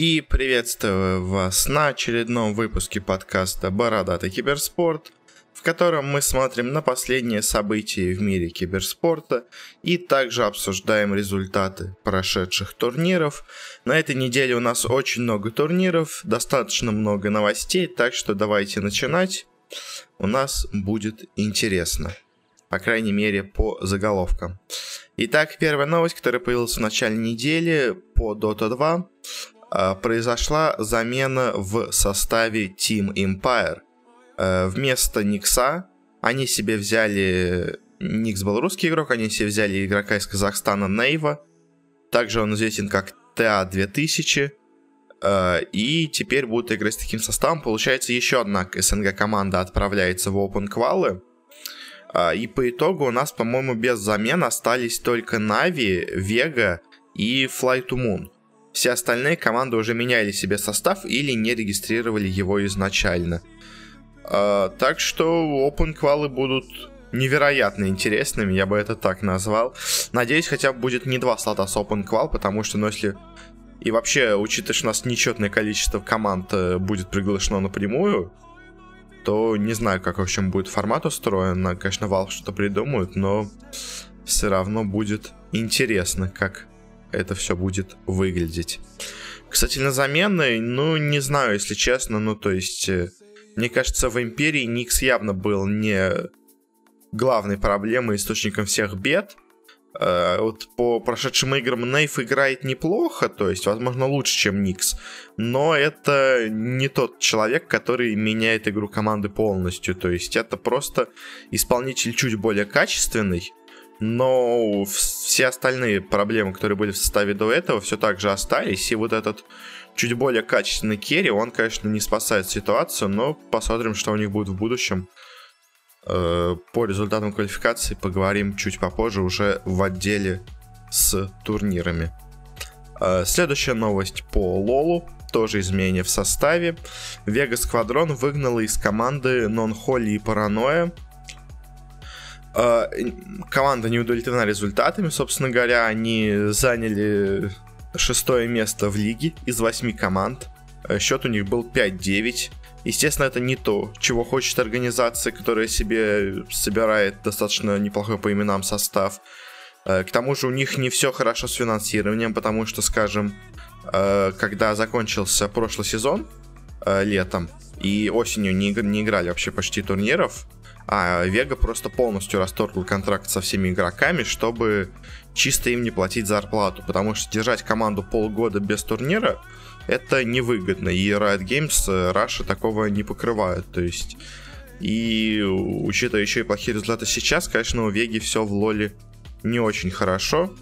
И приветствую вас на очередном выпуске подкаста «Бородатый киберспорт», в котором мы смотрим на последние события в мире киберспорта и также обсуждаем результаты прошедших турниров. На этой неделе у нас очень много турниров, достаточно много новостей, так что давайте начинать. У нас будет интересно. По крайней мере, по заголовкам. Итак, первая новость, которая появилась в начале недели по Dota 2. А, произошла замена в составе Team Empire. А, вместо Никса они себе взяли... Никс был русский игрок, они себе взяли игрока из Казахстана Нейва. Также он известен как TA-2000. А, и теперь будут играть с таким составом. Получается, еще одна СНГ команда отправляется в Open Quалы. И по итогу у нас, по-моему, без замен остались только Нави, Вега и Fly to Moon. Все остальные команды уже меняли себе состав или не регистрировали его изначально. А, так что Open квалы будут невероятно интересными, я бы это так назвал. Надеюсь, хотя бы будет не два слота с Open Qual, потому что, ну, если... И вообще, учитывая, что у нас нечетное количество команд э, будет приглашено напрямую, то не знаю, как в общем будет формат устроен. Конечно, Valve что-то придумают, но все равно будет интересно, как это все будет выглядеть. На замены, ну, не знаю, если честно, ну, то есть, э, мне кажется, в Империи Никс явно был не главной проблемой, источником всех бед. Uh, вот по прошедшим играм Нейф играет неплохо, то есть, возможно, лучше, чем Никс, но это не тот человек, который меняет игру команды полностью, то есть это просто исполнитель чуть более качественный, но все остальные проблемы, которые были в составе до этого, все так же остались, и вот этот чуть более качественный керри, он, конечно, не спасает ситуацию, но посмотрим, что у них будет в будущем. Э, по результатам квалификации поговорим чуть попозже уже в отделе с турнирами. Э, следующая новость по Лолу. Тоже изменение в составе. Вега Сквадрон выгнала из команды Нон-Холли и Паранойя команда не удовлетворена результатами, собственно говоря, они заняли шестое место в лиге из восьми команд. Э, счет у них был 5-9. Естественно, это не то, чего хочет организация, которая себе собирает достаточно неплохой по именам состав. Э, к тому же у них не все хорошо с финансированием, потому что, скажем, когда закончился прошлый сезон летом и осенью не играли вообще почти турниров, а Вега просто полностью расторгла контракт со всеми игроками, чтобы чисто им не платить зарплату, потому что держать команду полгода без турнира это невыгодно, и Riot Games э, Russia такого не покрывают, то есть и учитывая еще и плохие результаты сейчас, конечно, у Веги все в лоле не очень хорошо.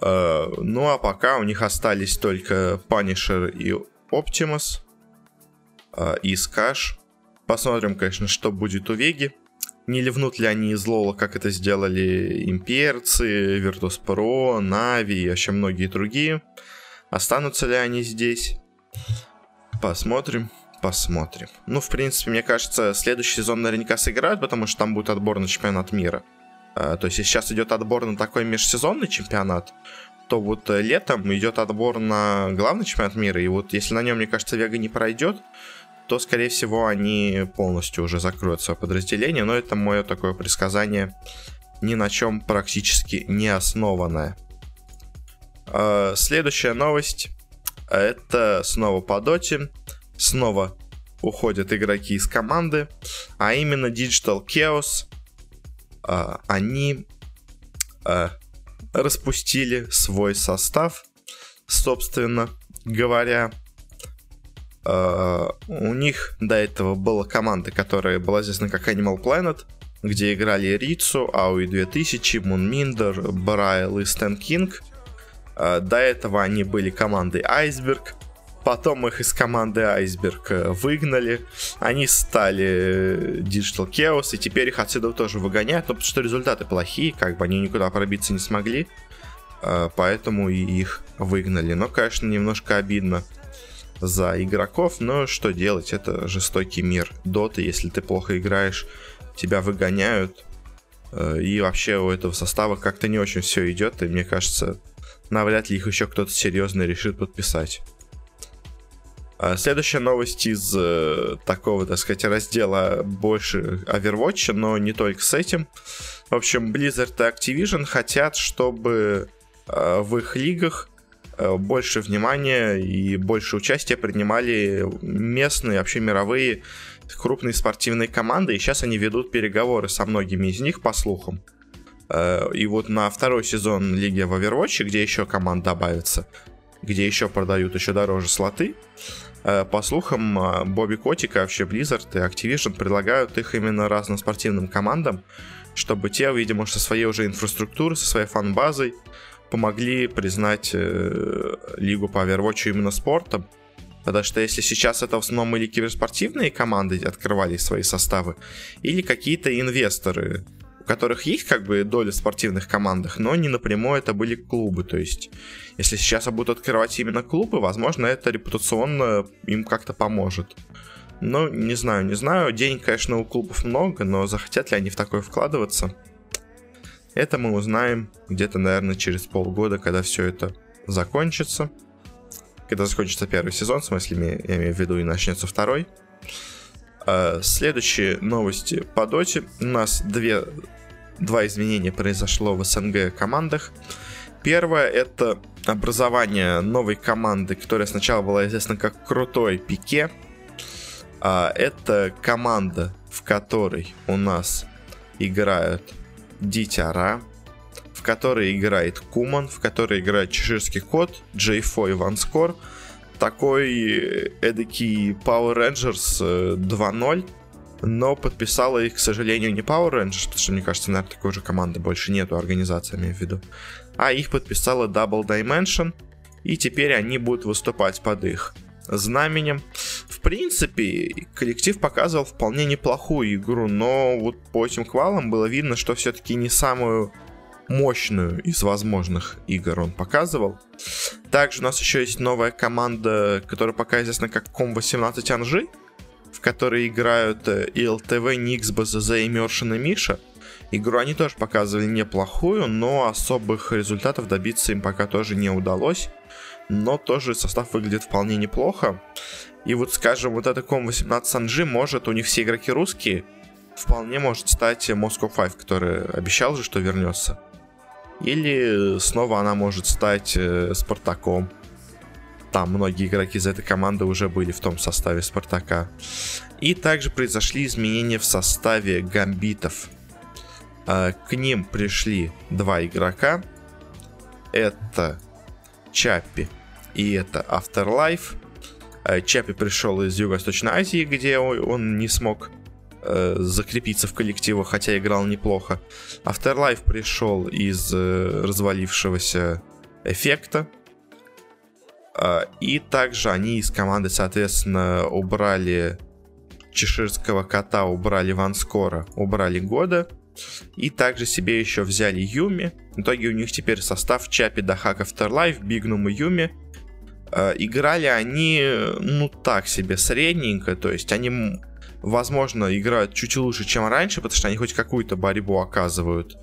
Э, ну а пока у них остались только Punisher и Optimus э, и Скаш. Посмотрим, конечно, что будет у Веги. Не ливнут ли они из Лола, как это сделали имперцы, Virtus.pro, Нави и вообще многие другие. Останутся ли они здесь? Посмотрим, посмотрим. Ну, в принципе, мне кажется, следующий сезон наверняка сыграют, потому что там будет отбор на чемпионат мира. А, то есть, если сейчас идет отбор на такой межсезонный чемпионат, то вот э, летом идет отбор на главный чемпионат мира, и вот если на нем, мне кажется, Вега не пройдет, то, скорее всего, они полностью уже закроют свое подразделение, но это мое такое предсказание ни на чем практически не основанное. А, следующая новость. Это снова по доте. Снова уходят игроки из команды. А именно Digital Chaos. А, они а, распустили свой состав. Собственно говоря, у них до этого была команда, которая была известна как Animal Planet, где играли Рицу, Ауи 2000, Мунминдер, Брайл и Стэн Кинг. Uh, до этого они были командой Iceberg. Потом их из команды Iceberg э, выгнали. Они стали э, Digital Chaos, и теперь их отсюда тоже выгоняют, но потому что результаты плохие, как бы они никуда пробиться не смогли. Поэтому и их выгнали. Но, конечно, немножко обидно за игроков, но что делать, это жестокий мир доты, если ты плохо играешь, тебя выгоняют, э, и вообще у этого состава как-то не очень все идет, и мне кажется, навряд ли их еще кто-то серьезно решит подписать. А следующая новость из э, такого, так сказать, раздела больше Overwatch, но не только с этим. В общем, Blizzard и Activision хотят, чтобы э, в их лигах больше внимания и больше участия принимали местные, вообще мировые крупные спортивные команды. И сейчас они ведут переговоры со многими из них, по слухам. Э, и вот на второй сезон Лиги в Overwatch, где еще команд добавится, где еще продают еще дороже слоты, э, по слухам, э, Бобби Котика, вообще Blizzard и Activision предлагают их именно разным спортивным командам, чтобы те, видимо, со своей уже инфраструктурой, со своей фан-базой помогли признать э, лигу по Overwatch именно спортом. Потому что если сейчас это в основном или киберспортивные команды открывали свои составы, или какие-то инвесторы, у которых есть как бы доля в спортивных командах, но не напрямую это были клубы. То есть, если сейчас будут открывать именно клубы, возможно, это репутационно им как-то поможет. Ну, не знаю, не знаю. Денег, конечно, у клубов много, но захотят ли они в такое вкладываться? Это мы узнаем где-то, наверное, через полгода, когда все это закончится. Когда закончится первый сезон, в смысле, я имею в виду, и начнется второй. А, следующие новости по доте. У нас две, два изменения произошло в СНГ командах. Первое это образование новой команды, которая сначала была известна как Крутой Пике. А, это команда, в которой у нас играют Дитяра, в которой играет Куман, в которой играет Чеширский кот, Джейфо и Ванскор. Такой эдакий Power Rangers 2.0, э, но подписала их, к сожалению, не Power Rangers, потому что, мне кажется, наверное, такой же команды больше нету, организация, имею в виду. А их подписала Double Dimension, и теперь они будут выступать под их знаменем. В принципе, коллектив показывал вполне неплохую игру, но вот по этим квалам было видно, что все-таки не самую мощную из возможных игр он показывал. Также у нас еще есть новая команда, которая пока известна как Ком-18 Анжи, в которой играют э, и ЛТВ, Никс, БЗЗ и Мершин и Миша. Игру они тоже показывали неплохую, но особых результатов добиться им пока тоже не удалось но тоже состав выглядит вполне неплохо. И вот, скажем, вот эта Ком-18 Санжи может, у них все игроки русские, вполне может стать Moscow 5, который обещал же, что вернется. Или снова она может стать э, Спартаком. Там многие игроки из этой команды уже были в том составе Спартака. И также произошли изменения в составе Гамбитов. Э, к ним пришли два игрока. Это Чаппи. И это Afterlife. Э, Чаппи пришел из Юго-Восточной Азии, где он не смог э, закрепиться в коллективу, хотя играл неплохо. Afterlife пришел из э, развалившегося эффекта. Э, и также они из команды, соответственно, убрали чеширского кота, убрали Ванскора, убрали Года. И также себе еще взяли Юми. В итоге у них теперь состав Чапи, Дахак, Afterlife, Бигнум и Юми. Э, играли они, ну так себе, средненько. То есть они, возможно, играют чуть лучше, чем раньше, потому что они хоть какую-то борьбу оказывают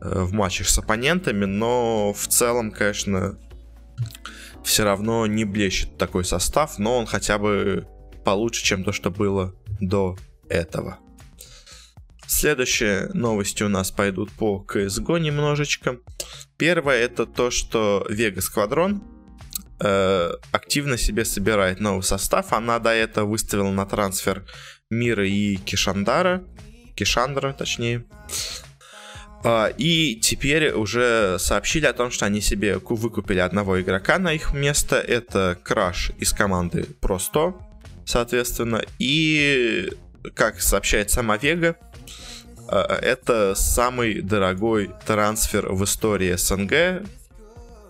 э, в матчах с оппонентами. Но в целом, конечно, все равно не блещет такой состав. Но он хотя бы получше, чем то, что было до этого. Следующие новости у нас пойдут по CSGO немножечко. Первое это то, что Vega Squadron э, активно себе собирает новый состав. Она до этого выставила на трансфер Мира и Кишандара. Кишандра, точнее. Uh, и теперь уже сообщили о том, что они себе выкупили одного игрока на их место. Это Краш из команды Просто, соответственно. И, как сообщает сама Вега, а, это самый дорогой трансфер в истории СНГ.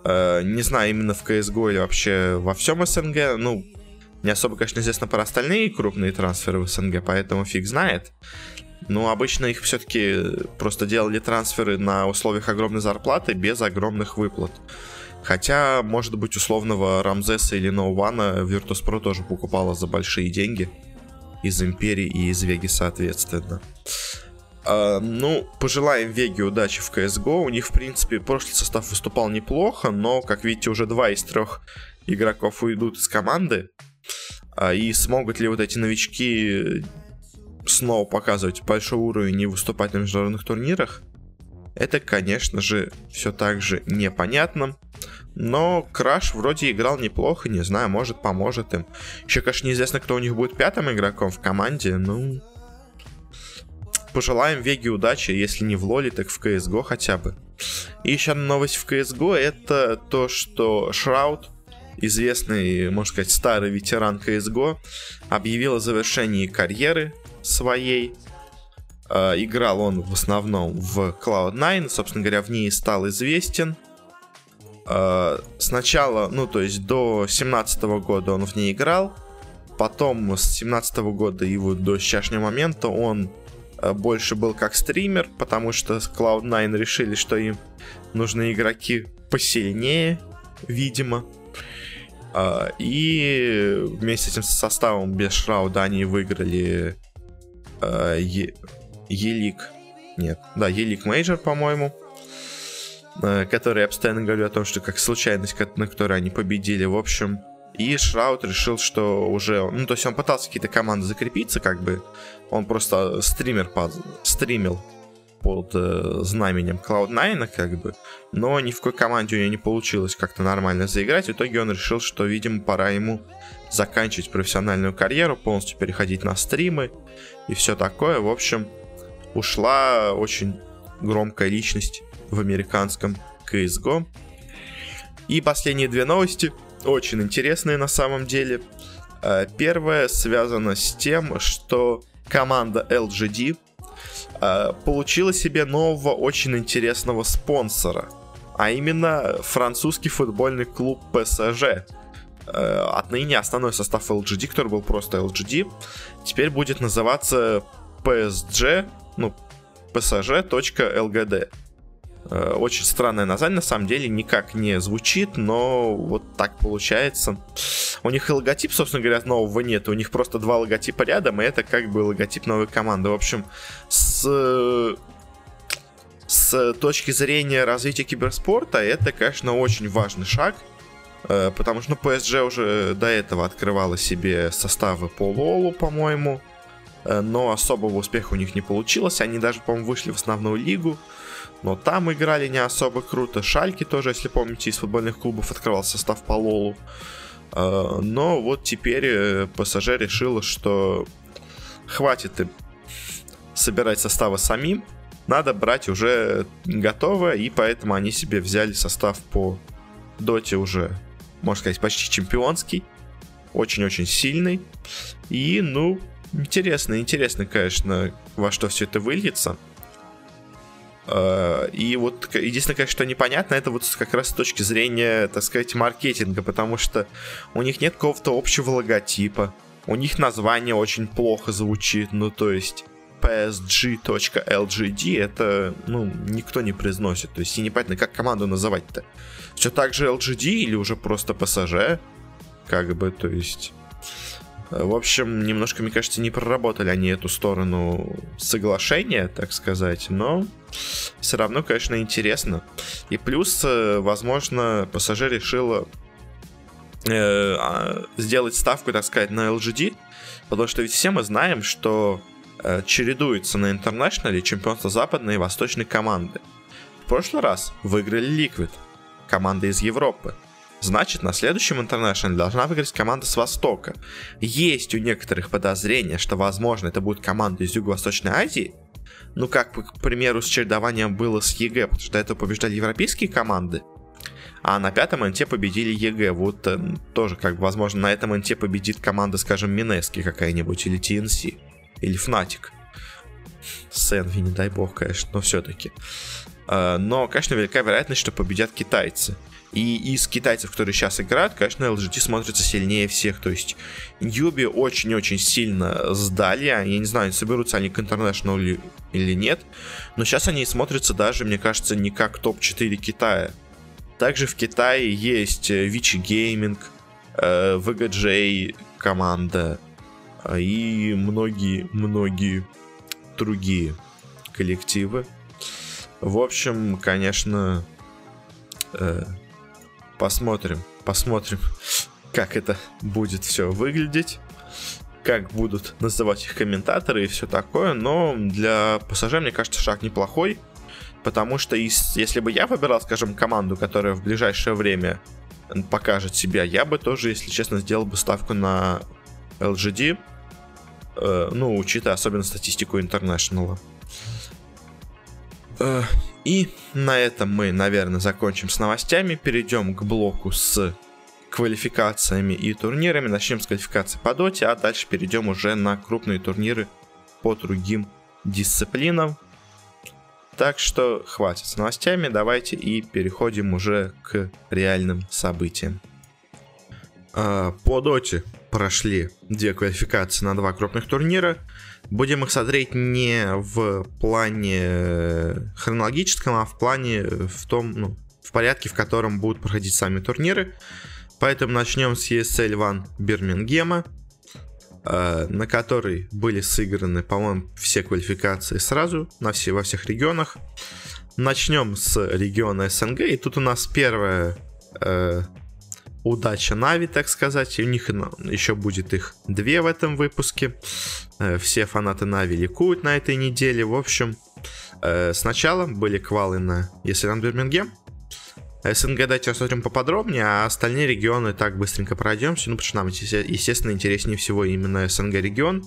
А, не знаю, именно в CSGO или вообще во всем СНГ. Ну, не особо, конечно, известно про остальные крупные трансферы в СНГ, поэтому фиг знает. Но обычно их все-таки просто делали трансферы на условиях огромной зарплаты без огромных выплат. Хотя, может быть, условного Рамзеса или Ноувана Virtus.pro тоже покупала за большие деньги. Из Империи и из Веги, соответственно. Uh, ну, пожелаем Веге удачи в CSGO. У них, в принципе, прошлый состав выступал неплохо, но, как видите, уже два из трех игроков уйдут из команды. А, и смогут ли вот эти новички снова показывать большой уровень и выступать на международных турнирах, это, конечно же, все так же непонятно. Но Краш вроде играл неплохо, не знаю, может поможет им. Еще, конечно, неизвестно, кто у них будет пятым игроком в команде, ну... Пожелаем Веге удачи, если не в Лоле, так в CSGO хотя бы. И еще одна новость в CSGO, это то, что Шрауд, известный, можно сказать, старый ветеран CSGO, объявил о завершении карьеры своей. Э, играл он в основном в Cloud9, собственно говоря, в ней стал известен. Э, сначала, ну, то есть до 17 года он в ней играл, потом с 17 года и вот до сегодняшнего момента он больше был как стример, потому что Cloud9 решили, что им нужны игроки посильнее, видимо. Э, и вместе с этим составом без Шрауда они выиграли э, ELEAGUE. Нет, да, ELEAGUE Major, по-моему. Э, который я постоянно говорю о том, что как случайность, на которой они победили. В общем, и Шрауд решил, что уже... Ну, то есть он пытался какие-то команды закрепиться, как бы. Он просто стример под... стримил под э, знаменем Cloud9, как бы, но ни в какой команде у него не получилось как-то нормально заиграть. В итоге он решил, что, видимо, пора ему заканчивать профессиональную карьеру, полностью переходить на стримы и все такое. В общем, ушла очень громкая личность в американском CSGO. И последние две новости, очень интересные на самом деле. Э, первая связана с тем, что команда LGD Э, получила себе нового очень интересного спонсора, а именно французский футбольный клуб PSG. Э, отныне основной состав LGD, который был просто LGD, теперь будет называться PSG, ну, PSG.LGD. Э, очень странное название, на самом деле никак не звучит, но вот так получается. У них и логотип, собственно говоря, нового нет, у них просто два логотипа рядом, и это как бы логотип новой команды. В общем, с с точки зрения развития киберспорта, это, конечно, очень важный шаг, э, потому что ну, PSG уже до этого открывала себе составы по Лолу, по-моему, э, но особого успеха у них не получилось. Они даже, по-моему, вышли в основную лигу, но там играли не особо круто. Шальки тоже, если помните, из футбольных клубов открывал состав по Лолу. А, но вот теперь э, ПСЖ решила, что хватит им собирать составы самим, надо брать уже готовое, и поэтому они себе взяли состав по доте уже, можно сказать, почти чемпионский, очень-очень сильный, и, ну, интересно, интересно, конечно, во что все это выльется. Э, и вот единственное, конечно, что непонятно, это вот как раз с точки зрения, так сказать, маркетинга, потому что у них нет какого-то общего логотипа, у них название очень плохо звучит, ну то есть psg.lgd это, ну, никто не произносит, то есть и непонятно, как команду называть-то. Все так же LGD или уже просто PSG, как бы, то есть... В общем, немножко, мне кажется, не проработали они эту сторону соглашения, так сказать, но все равно, конечно, интересно. И плюс, э, возможно, PSG решила э, а, сделать ставку, так сказать, на LGD, потому что ведь все мы знаем, что э, чередуются на интернешнале чемпионство западной и восточной команды. В прошлый раз выиграли Liquid, команда из Европы. Значит, на следующем интернешнале должна выиграть команда с Востока. Есть у некоторых подозрения, что, возможно, это будет команда из Юго-Восточной Азии, ну, как, к примеру, с чередованием было с EG, потому что до этого побеждали европейские команды, а на пятом инте победили EG. Вот э, тоже, как бы, возможно, на этом инте победит команда, скажем, Минески какая-нибудь, или TNC, или Fnatic. Сенви, не дай бог, конечно, но все-таки. Э, но, конечно, велика вероятность, что победят китайцы. И из китайцев, которые сейчас играют, конечно, LGD смотрится сильнее всех. То есть Newbee очень-очень сильно сдали. Я не знаю, соберутся они к International или нет. Но сейчас они смотрятся даже, мне кажется, не как топ-4 Китая. Также в Китае есть Вичи Гейминг, VGJ команда э, и многие-многие другие коллективы. В общем, конечно, э, Посмотрим, посмотрим. как это будет все выглядеть, как будут называть их комментаторы и все такое, но для пассажира, мне кажется, шаг неплохой, потому что если бы я выбирал, скажем, команду, которая в ближайшее время покажет себя, я бы тоже, если честно, сделал бы ставку на LGD, э, ну, учитывая особенно статистику. Э, и на этом мы, наверное, закончим с новостями, перейдем к блоку с квалификациями и турнирами. Начнем с квалификации по доте, а дальше перейдем уже на крупные турниры по другим дисциплинам. Так что хватит с новостями, давайте и переходим уже к реальным событиям. А, по доте прошли две квалификации на два крупных турнира. Будем их смотреть не в плане хронологическом, а в плане в том, ну, в порядке, в котором будут проходить сами турниры. Поэтому начнем с ESL One Бирмингема, э, на которой были сыграны, по-моему, все квалификации сразу на все, во всех регионах. Начнем с региона СНГ, и тут у нас первая э, удача Нави, так сказать. У них еще будет их две в этом выпуске. Э, все фанаты Нави ликуют на этой неделе. В общем, э, сначала были квалы на ESL Бирмингем, СНГ давайте рассмотрим поподробнее, а остальные регионы так быстренько пройдемся, ну, потому что нам, естественно, интереснее всего именно СНГ регион.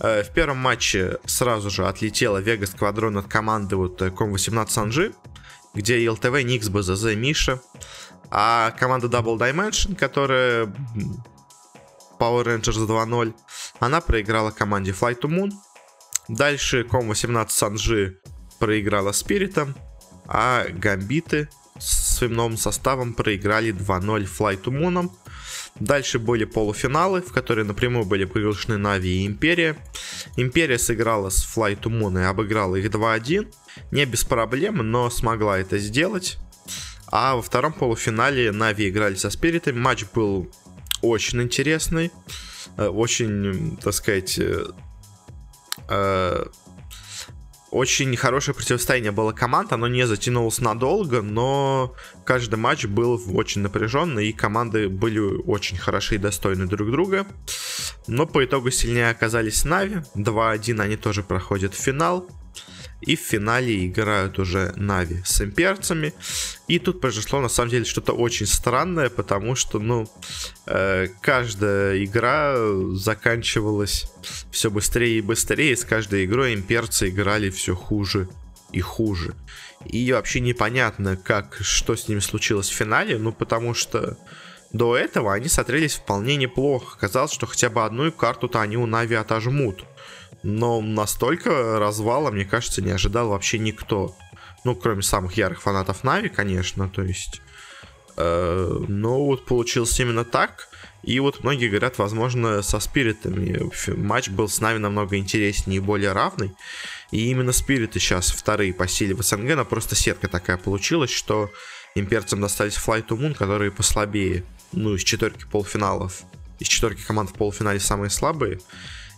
Э, в первом матче сразу же отлетела Вега Сквадрон от команды вот э, Ком-18 Санжи, где ЛТВ, Никс, БЗЗ, Миша. А команда Double Dimension, которая Power Rangers 2.0, она проиграла команде Fly to Moon. Дальше Ком-18 Санжи проиграла Спиритом, а Гамбиты своим новым составом проиграли 2-0 Flight to Moon. Дальше были полуфиналы, в которые напрямую были приглашены Нави и Империя. Империя сыграла с Flight to Moon и обыграла их 2-1. Не без проблем, но смогла это сделать. А во втором полуфинале Нави играли со Спиритами. Матч был очень интересный. Э, очень, так сказать, э, э, очень хорошее противостояние было команд, оно не затянулось надолго, но каждый матч был очень напряженный, и команды были очень хороши и достойны друг друга. Но по итогу сильнее оказались Нави, 2-1 они тоже проходят в финал. И в финале играют уже Нави с имперцами. И тут произошло на самом деле что-то очень странное, потому что, ну, э, каждая игра заканчивалась все быстрее и быстрее. С каждой игрой имперцы играли все хуже и хуже. И вообще непонятно, как, что с ними случилось в финале, ну, потому что до этого они смотрелись вполне неплохо. Казалось, что хотя бы одну карту-то они у Нави отожмут. Но настолько развала, мне кажется, не ожидал вообще никто. Ну, кроме самых ярых фанатов Нави, конечно, то есть... Э, но вот получилось именно так. И вот многие говорят, возможно, со спиритами. Матч был с Нави намного интереснее и более равный. И именно спириты сейчас вторые по силе в СНГ, но просто сетка такая получилась, что имперцам достались Flight to Moon, которые послабее. Ну, из четверки полуфиналов. Из четверки команд в полуфинале самые слабые.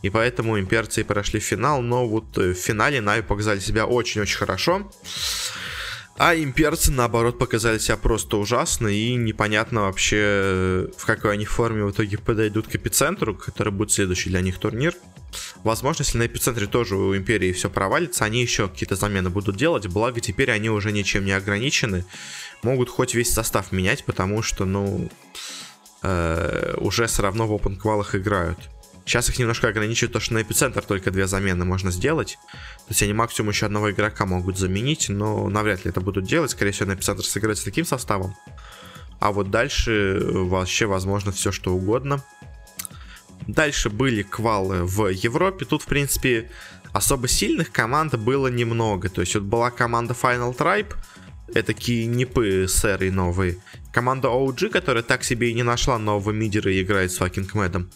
И поэтому имперцы прошли финал, но вот э, в финале Нави показали себя очень-очень хорошо. А имперцы, наоборот, показали себя просто ужасно и непонятно вообще, э, в какой они форме в итоге подойдут к эпицентру, который будет следующий для них турнир. Возможно, если на эпицентре тоже у Империи все провалится, они еще какие-то замены будут делать, благо теперь они уже ничем не ограничены. Могут хоть весь состав менять, потому что, ну, э, уже все равно в опен квалах играют. Сейчас их немножко ограничивает то, что на эпицентр только две замены можно сделать. То есть они максимум еще одного игрока могут заменить, но навряд ли это будут делать. Скорее всего, на эпицентр сыграть с таким составом. А вот дальше вообще возможно все что угодно. Дальше были квалы в Европе. Тут, в принципе, особо сильных команд было немного. То есть вот была команда Final Tribe, такие НиПы серые новые. Команда OG, которая так себе и не нашла нового мидера и играет с Fucking Mad ом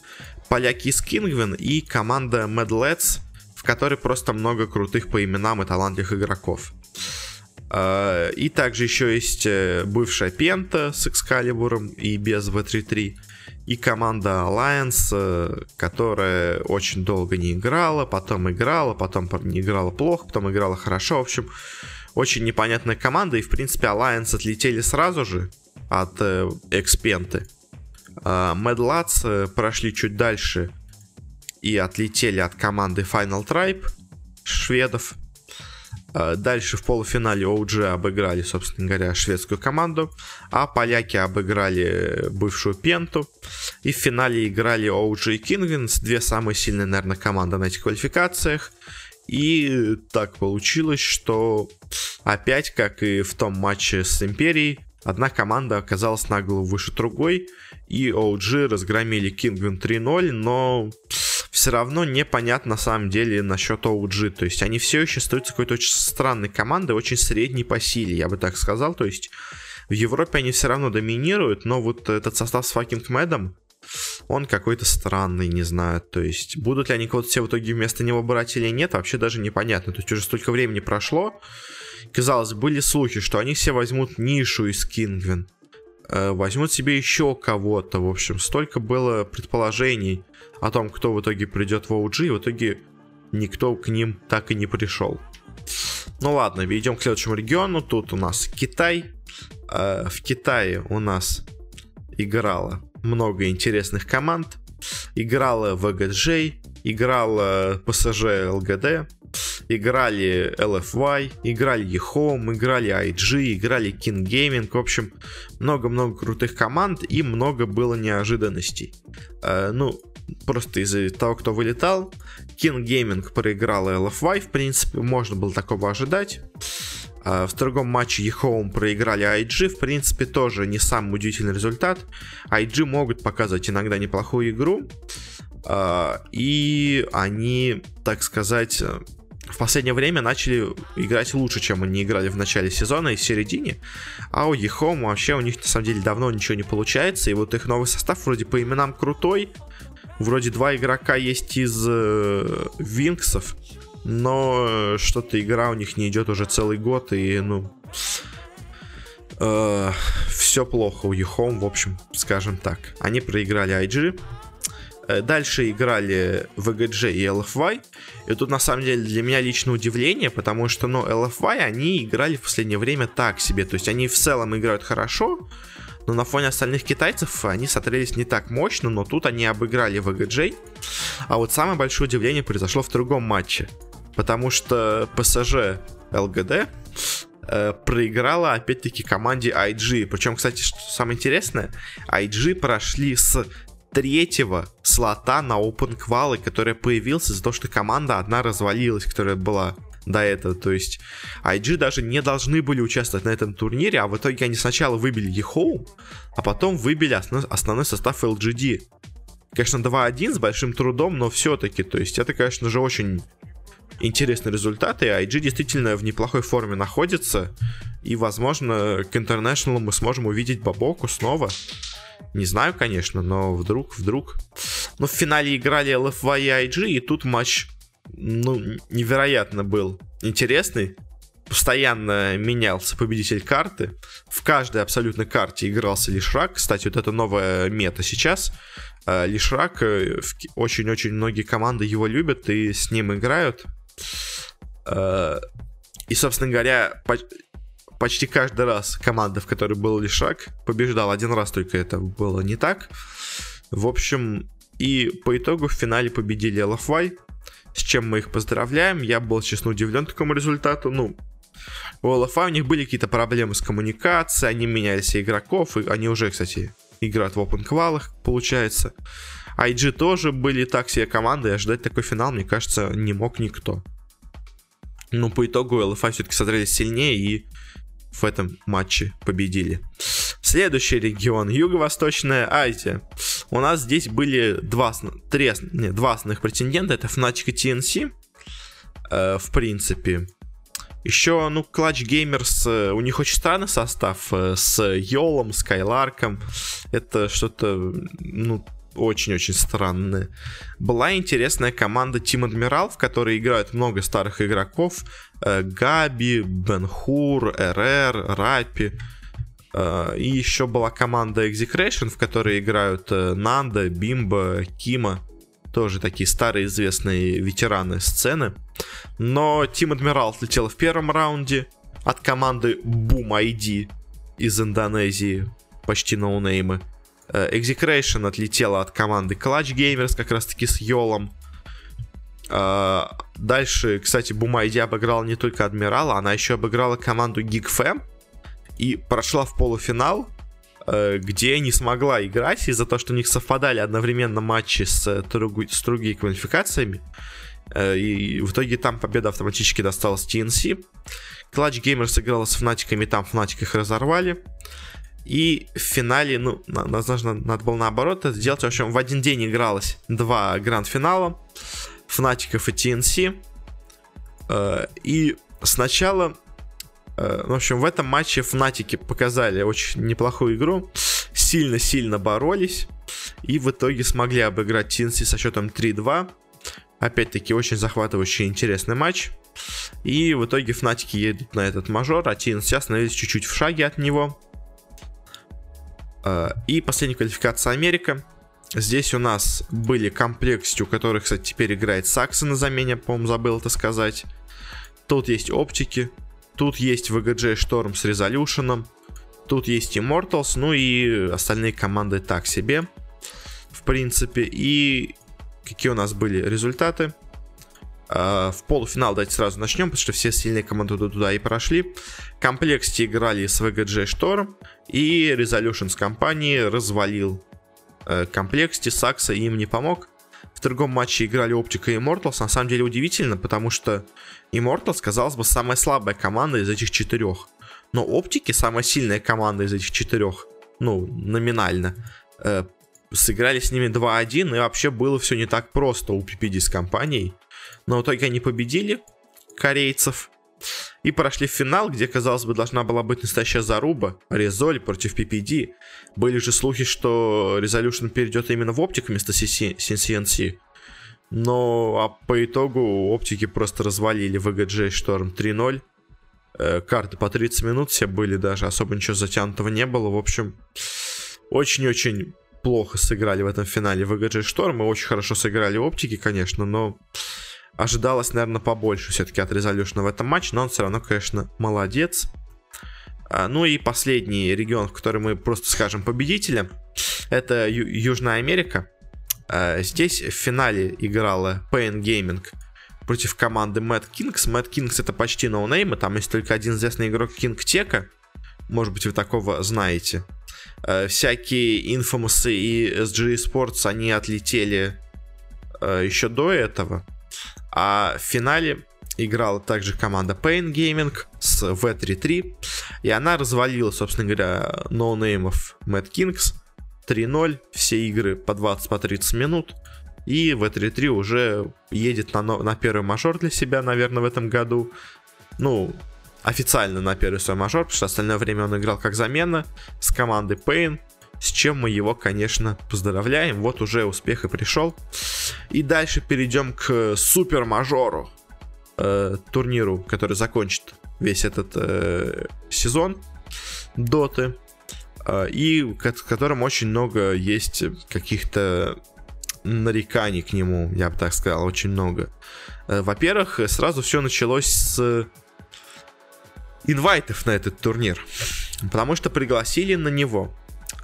поляки из Кингвин и команда Mad Lads, в которой просто много крутых по именам и талантливых игроков. А, и также еще есть э, бывшая Пента с Экскалибуром и без V33. И команда Alliance, э, которая очень долго не играла, потом играла, потом не играла плохо, потом играла хорошо. В общем, очень непонятная команда. И, в принципе, Alliance отлетели сразу же от э, Экспенты. Mad Lads прошли чуть дальше и отлетели от команды Final Tribe шведов. Дальше в полуфинале OG обыграли, собственно говоря, шведскую команду, а поляки обыграли бывшую Пенту. И в финале играли OG и Kingwins, две самые сильные, наверное, команды на этих квалификациях. И так получилось, что опять, как и в том матче с Империей, одна команда оказалась на выше другой, и OG разгромили Kinguin 3-0, но все равно непонятно на самом деле насчет OG. То есть они все еще остаются какой-то очень странной командой, очень средней по силе, я бы так сказал. То есть в Европе они все равно доминируют, но вот этот состав с Fucking Mad ом, он какой-то странный, не знаю. То есть, будут ли они кого-то все в итоге вместо него брать или нет, вообще даже непонятно. То есть, уже столько времени прошло. Казалось, были слухи, что они все возьмут нишу из Кингвин. Э, возьмут себе еще кого-то. В общем, столько было предположений о том, кто в итоге придет в OG. И в итоге никто к ним так и не пришел. Ну ладно, перейдем к следующему региону. Тут у нас Китай. Э, в Китае у нас играла много интересных команд. Играла VGJ, играла PSG LGD, играли LFY, играли eHome, играли IG, играли King Gaming. В общем, много-много крутых команд и много было неожиданностей. Э, ну, просто из-за того, кто вылетал. King Gaming проиграла LFY, в принципе, можно было такого ожидать. А, в другом матче E-Home проиграли IG. В принципе, тоже не самый удивительный результат. IG могут показывать иногда неплохую игру. А, и они, так сказать, в последнее время начали играть лучше, чем они играли в начале сезона и в середине. А у E-Home вообще у них на самом деле давно ничего не получается. И вот их новый состав вроде по именам крутой. Вроде два игрока есть из э, Винксов но э, что-то игра у них не идет уже целый год, и, ну, э, все плохо у Юхом, в общем, скажем так. Они проиграли IG, Дальше играли VGJ и LFY. И тут на самом деле для меня лично удивление, потому что, ну, LFY они играли в последнее время так себе. То есть они в целом играют хорошо, но на фоне остальных китайцев они смотрелись не так мощно, но тут они обыграли VGJ. А вот самое большое удивление произошло в другом матче потому что ПСЖ ЛГД э, проиграла опять-таки команде IG. Причем, кстати, что самое интересное, IG прошли с третьего слота на Open Qual, который появился из-за того, что команда одна развалилась, которая была до этого. То есть IG даже не должны были участвовать на этом турнире, а в итоге они сначала выбили Ехоу, а потом выбили основной состав LGD. Конечно, 2-1 с большим трудом, но все-таки, то есть это, конечно же, очень интересные результаты. IG действительно в неплохой форме находится. И, возможно, к International мы сможем увидеть Бобоку снова. Не знаю, конечно, но вдруг, вдруг. Ну, в финале играли LFY и IG, и тут матч, ну, невероятно был интересный. Постоянно менялся победитель карты. В каждой абсолютно карте игрался Лешрак. Кстати, вот это новая мета сейчас. Э, Лешрак, э, очень-очень многие команды его любят и с ним играют. Э, и, собственно говоря, почти каждый раз команда, в которой был Лишак, побеждал. Один раз только это было не так. В общем, и по итогу в финале победили LFY, с чем мы их поздравляем. Я был, честно, удивлен такому результату. Ну, у LFY у них были какие-то проблемы с коммуникацией, они меняли себе игроков, и они уже, кстати, играют в open квалах, получается. IG тоже были так себе команды, и ожидать такой финал, мне кажется, не мог никто. Но по итогу LFA все-таки смотрелись сильнее и в этом матче победили. Следующий регион, Юго-Восточная Азия. У нас здесь были два, три, нет, два основных претендента. Это Fnatic и TNC. Э, в принципе. Еще, ну, Clutch Gamers, э, у них очень странный состав э, с Йолом, Скайларком. Это что-то, ну, очень-очень странные. Была интересная команда Team Admiral, в которой играют много старых игроков. Э, Габи, Бенхур, РР, Рапи. Э, и еще была команда Execration, в которой играют э, Нанда, Бимба, Кима. Тоже такие старые известные ветераны сцены. Но Team Admiral слетела в первом раунде от команды Boom ID из Индонезии. Почти ноунеймы. Execration отлетела от команды Clutch Gamers, как раз таки с Йолом. Дальше, кстати, Бумайди обыграла не только Адмирала, она еще обыграла команду GeekFam и прошла в полуфинал, где не смогла играть из-за того, что у них совпадали одновременно матчи с, с другими квалификациями. И в итоге там победа автоматически досталась TNC. Clutch Gamers сыграла с Фнатиками, там Фнатик их разорвали. И в финале, ну, возможно, надо было наоборот это сделать. В общем, в один день игралось два гранд-финала. Фнатиков и TNC. Э, и сначала, э, в общем, в этом матче Фнатики показали очень неплохую игру. Сильно-сильно боролись. И в итоге смогли обыграть TNC со счетом 3-2. Опять-таки, очень захватывающий интересный матч. И в итоге Фнатики едут на этот мажор, а TNC остановились чуть-чуть в шаге от него. Э, и последняя квалификация Америка. Здесь у нас были комплекты, у которых, кстати, теперь играет Сакса на замене, по-моему, забыл это сказать. Тут есть оптики, тут есть VGJ Шторм с резолюшеном, тут есть Immortals, ну и остальные команды так себе, в принципе. И какие у нас были результаты? Uh, в полуфинал давайте сразу начнем, потому что все сильные команды туда и прошли. В комплекте играли с VGJ Storm, и Resolution с компании развалил uh, комплекте, Сакса им не помог. В другом матче играли Оптика и Immortals. На самом деле удивительно, потому что Immortals, казалось бы, самая слабая команда из этих четырех. Но Оптики самая сильная команда из этих четырех. Ну, номинально. Uh, сыграли с ними 2-1, и вообще было все не так просто у PPD с компанией. Но в итоге они победили корейцев и прошли в финал, где, казалось бы, должна была быть настоящая заруба. Резоль против PPD. Были же слухи, что Resolution перейдет именно в оптику вместо CNC. Но а по итогу оптики просто развалили VGJ Storm 3-0. Э, карты по 30 минут все были даже, особо ничего затянутого не было. В общем, очень-очень плохо сыграли в этом финале VGJ Storm. Мы очень хорошо сыграли оптики, конечно, но ожидалось, наверное, побольше все-таки от Resolution в этом матче, но он все равно, конечно, молодец. А, ну и последний регион, в который мы просто скажем победителя, это Южная Америка. А, здесь в финале играла Pain Gaming против команды Mad Kings. Mad Kings это почти ноунеймы, там есть только один известный игрок King Teka. Может быть, вы такого знаете. А, всякие Infamous и SG Sports, они отлетели еще до этого. А в финале играла также команда Pain Gaming с V3-3. И она развалила, собственно говоря, ноунеймов Mad Kings 3-0. Все игры по 20-30 по минут. И V3-3 уже едет на, на первый мажор для себя, наверное, в этом году. Ну, официально на первый свой мажор, потому что остальное время он играл как замена с командой Pain с чем мы его, конечно, поздравляем. Вот уже успех и пришел. И дальше перейдем к супер-мажору, э, турниру, который закончит весь этот э, сезон Доты. Э, и в котором очень много есть каких-то нареканий к нему, я бы так сказал, очень много. Э, во-первых, сразу все началось с инвайтов на этот турнир. Потому что пригласили на него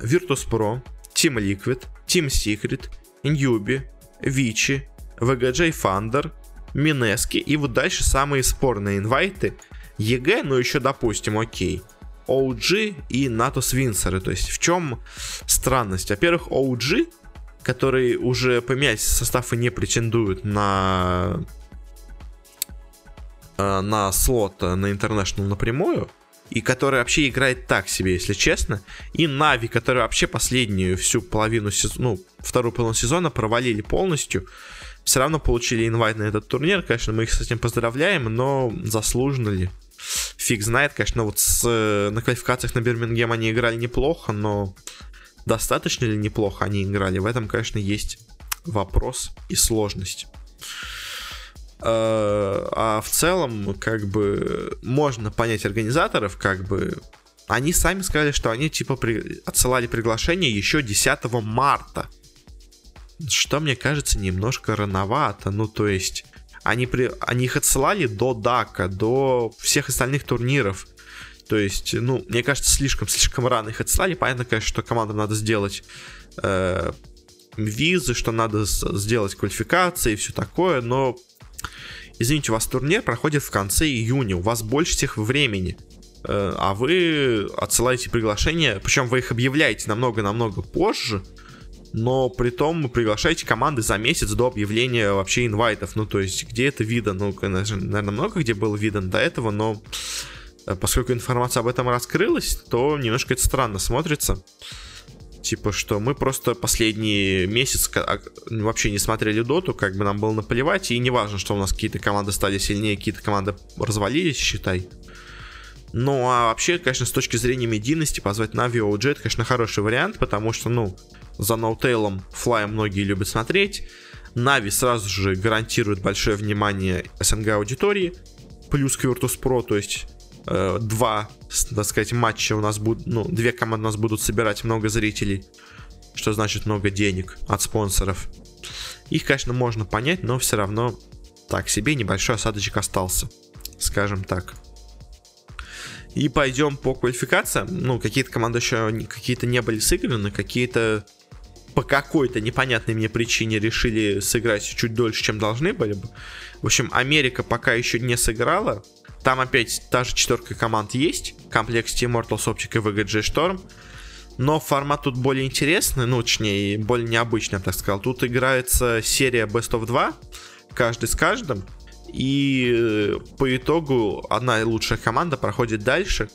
Virtus.pro, Team Liquid, Team Secret, Newbie, Vici, VGJ Thunder, Минески и вот дальше самые спорные инвайты. EG, ну еще допустим, окей. OG и Natus Vincere. То есть в чем странность? Во-первых, OG, которые уже поменять состав и не претендуют на э, на слот на International напрямую, и который вообще играет так себе, если честно. И Нави, который вообще последнюю всю половину сезона, ну, вторую половину сезона провалили полностью, все равно получили инвайт на этот турнир. Конечно, мы их с этим поздравляем, но заслуженно ли? Фиг знает, конечно, вот с, на квалификациях на Бирмингем они играли неплохо, но достаточно ли неплохо они играли? В этом, конечно, есть вопрос и сложность. Э, а в целом, как бы, можно понять организаторов, как бы, они сами сказали, что они, типа, при... отсылали приглашение еще 10 марта. Что, мне кажется, немножко рановато. Ну, то есть, они, при... они их отсылали до Дака, до всех остальных турниров. То есть, ну, мне кажется, слишком-слишком рано их отслали. Понятно, конечно, что командам надо сделать э, визы, что надо сделать квалификации и все такое, но извините, у вас турнир проходит в конце июня, у вас больше всех времени, э, а вы отсылаете приглашения, причем вы их объявляете намного-намного позже, но при том приглашаете команды за месяц до объявления вообще инвайтов, ну то есть где это видно, ну, наверное, много где было видно до этого, но э, поскольку информация об этом раскрылась, то немножко это странно смотрится. Типа, что мы просто последний месяц а, вообще не смотрели доту, как бы нам было наплевать, и не важно, что у нас какие-то команды стали сильнее, какие-то команды развалились, считай. Ну, а вообще, конечно, с точки зрения медийности позвать Нави OG, это, конечно, хороший вариант, потому что, ну, за ноутейлом Флая многие любят смотреть. Нави сразу же гарантирует большое внимание СНГ аудитории, плюс к Virtus.pro, то есть э, два, так сказать, матча у нас будут, ну, две команды у нас будут собирать много зрителей, что значит много денег от спонсоров. Их, конечно, можно понять, но все равно так себе небольшой осадочек остался, скажем так. И пойдем по квалификациям. Ну, какие-то команды еще какие-то не были сыграны, какие-то по какой-то непонятной мне причине решили сыграть чуть дольше, чем должны были бы. В общем, Америка пока еще не сыграла. Там опять та же четверка команд есть. Комплекс Immortals Optic и VGG Storm. Но формат тут более интересный, ну, точнее, более необычный, я так сказал. Тут играется серия Best of 2, каждый с каждым. И э, по итогу одна лучшая команда проходит дальше.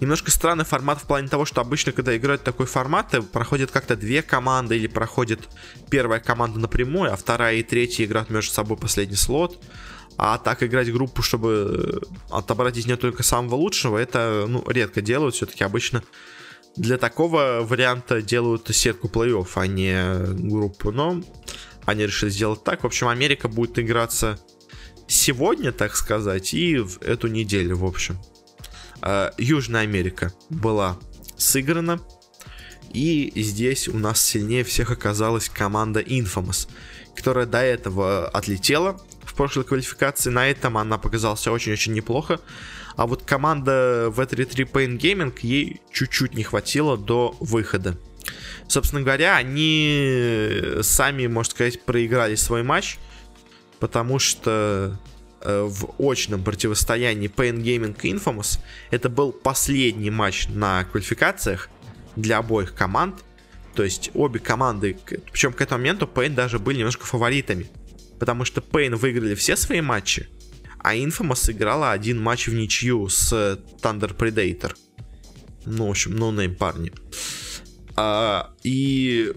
Немножко странный формат в плане того, что обычно, когда играют такой формат, э, проходят как-то две команды или проходит первая команда напрямую, а вторая и третья играют между собой последний слот. А так играть группу, чтобы э, отобрать из нее только самого лучшего, это ну, редко делают. Все-таки обычно для такого варианта делают сетку плей-офф, а не группу. Но они решили сделать так. В общем, Америка будет играться сегодня, так сказать, и в эту неделю, в общем. А, Южная Америка была сыграна. И здесь у нас сильнее всех оказалась команда Infamous, которая до этого отлетела прошлой квалификации. На этом она показалась очень-очень неплохо. А вот команда V3 Pain Gaming ей чуть-чуть не хватило до выхода. Собственно говоря, они сами, можно сказать, проиграли свой матч, потому что э, в очном противостоянии Pain Gaming и Infamous это был последний матч на квалификациях для обоих команд. То есть обе команды, причем к этому моменту Pain даже были немножко фаворитами потому что Пейн выиграли все свои матчи, а Infamous сыграла один матч в ничью с Thunder Predator. Ну, в общем, no name парни. А, и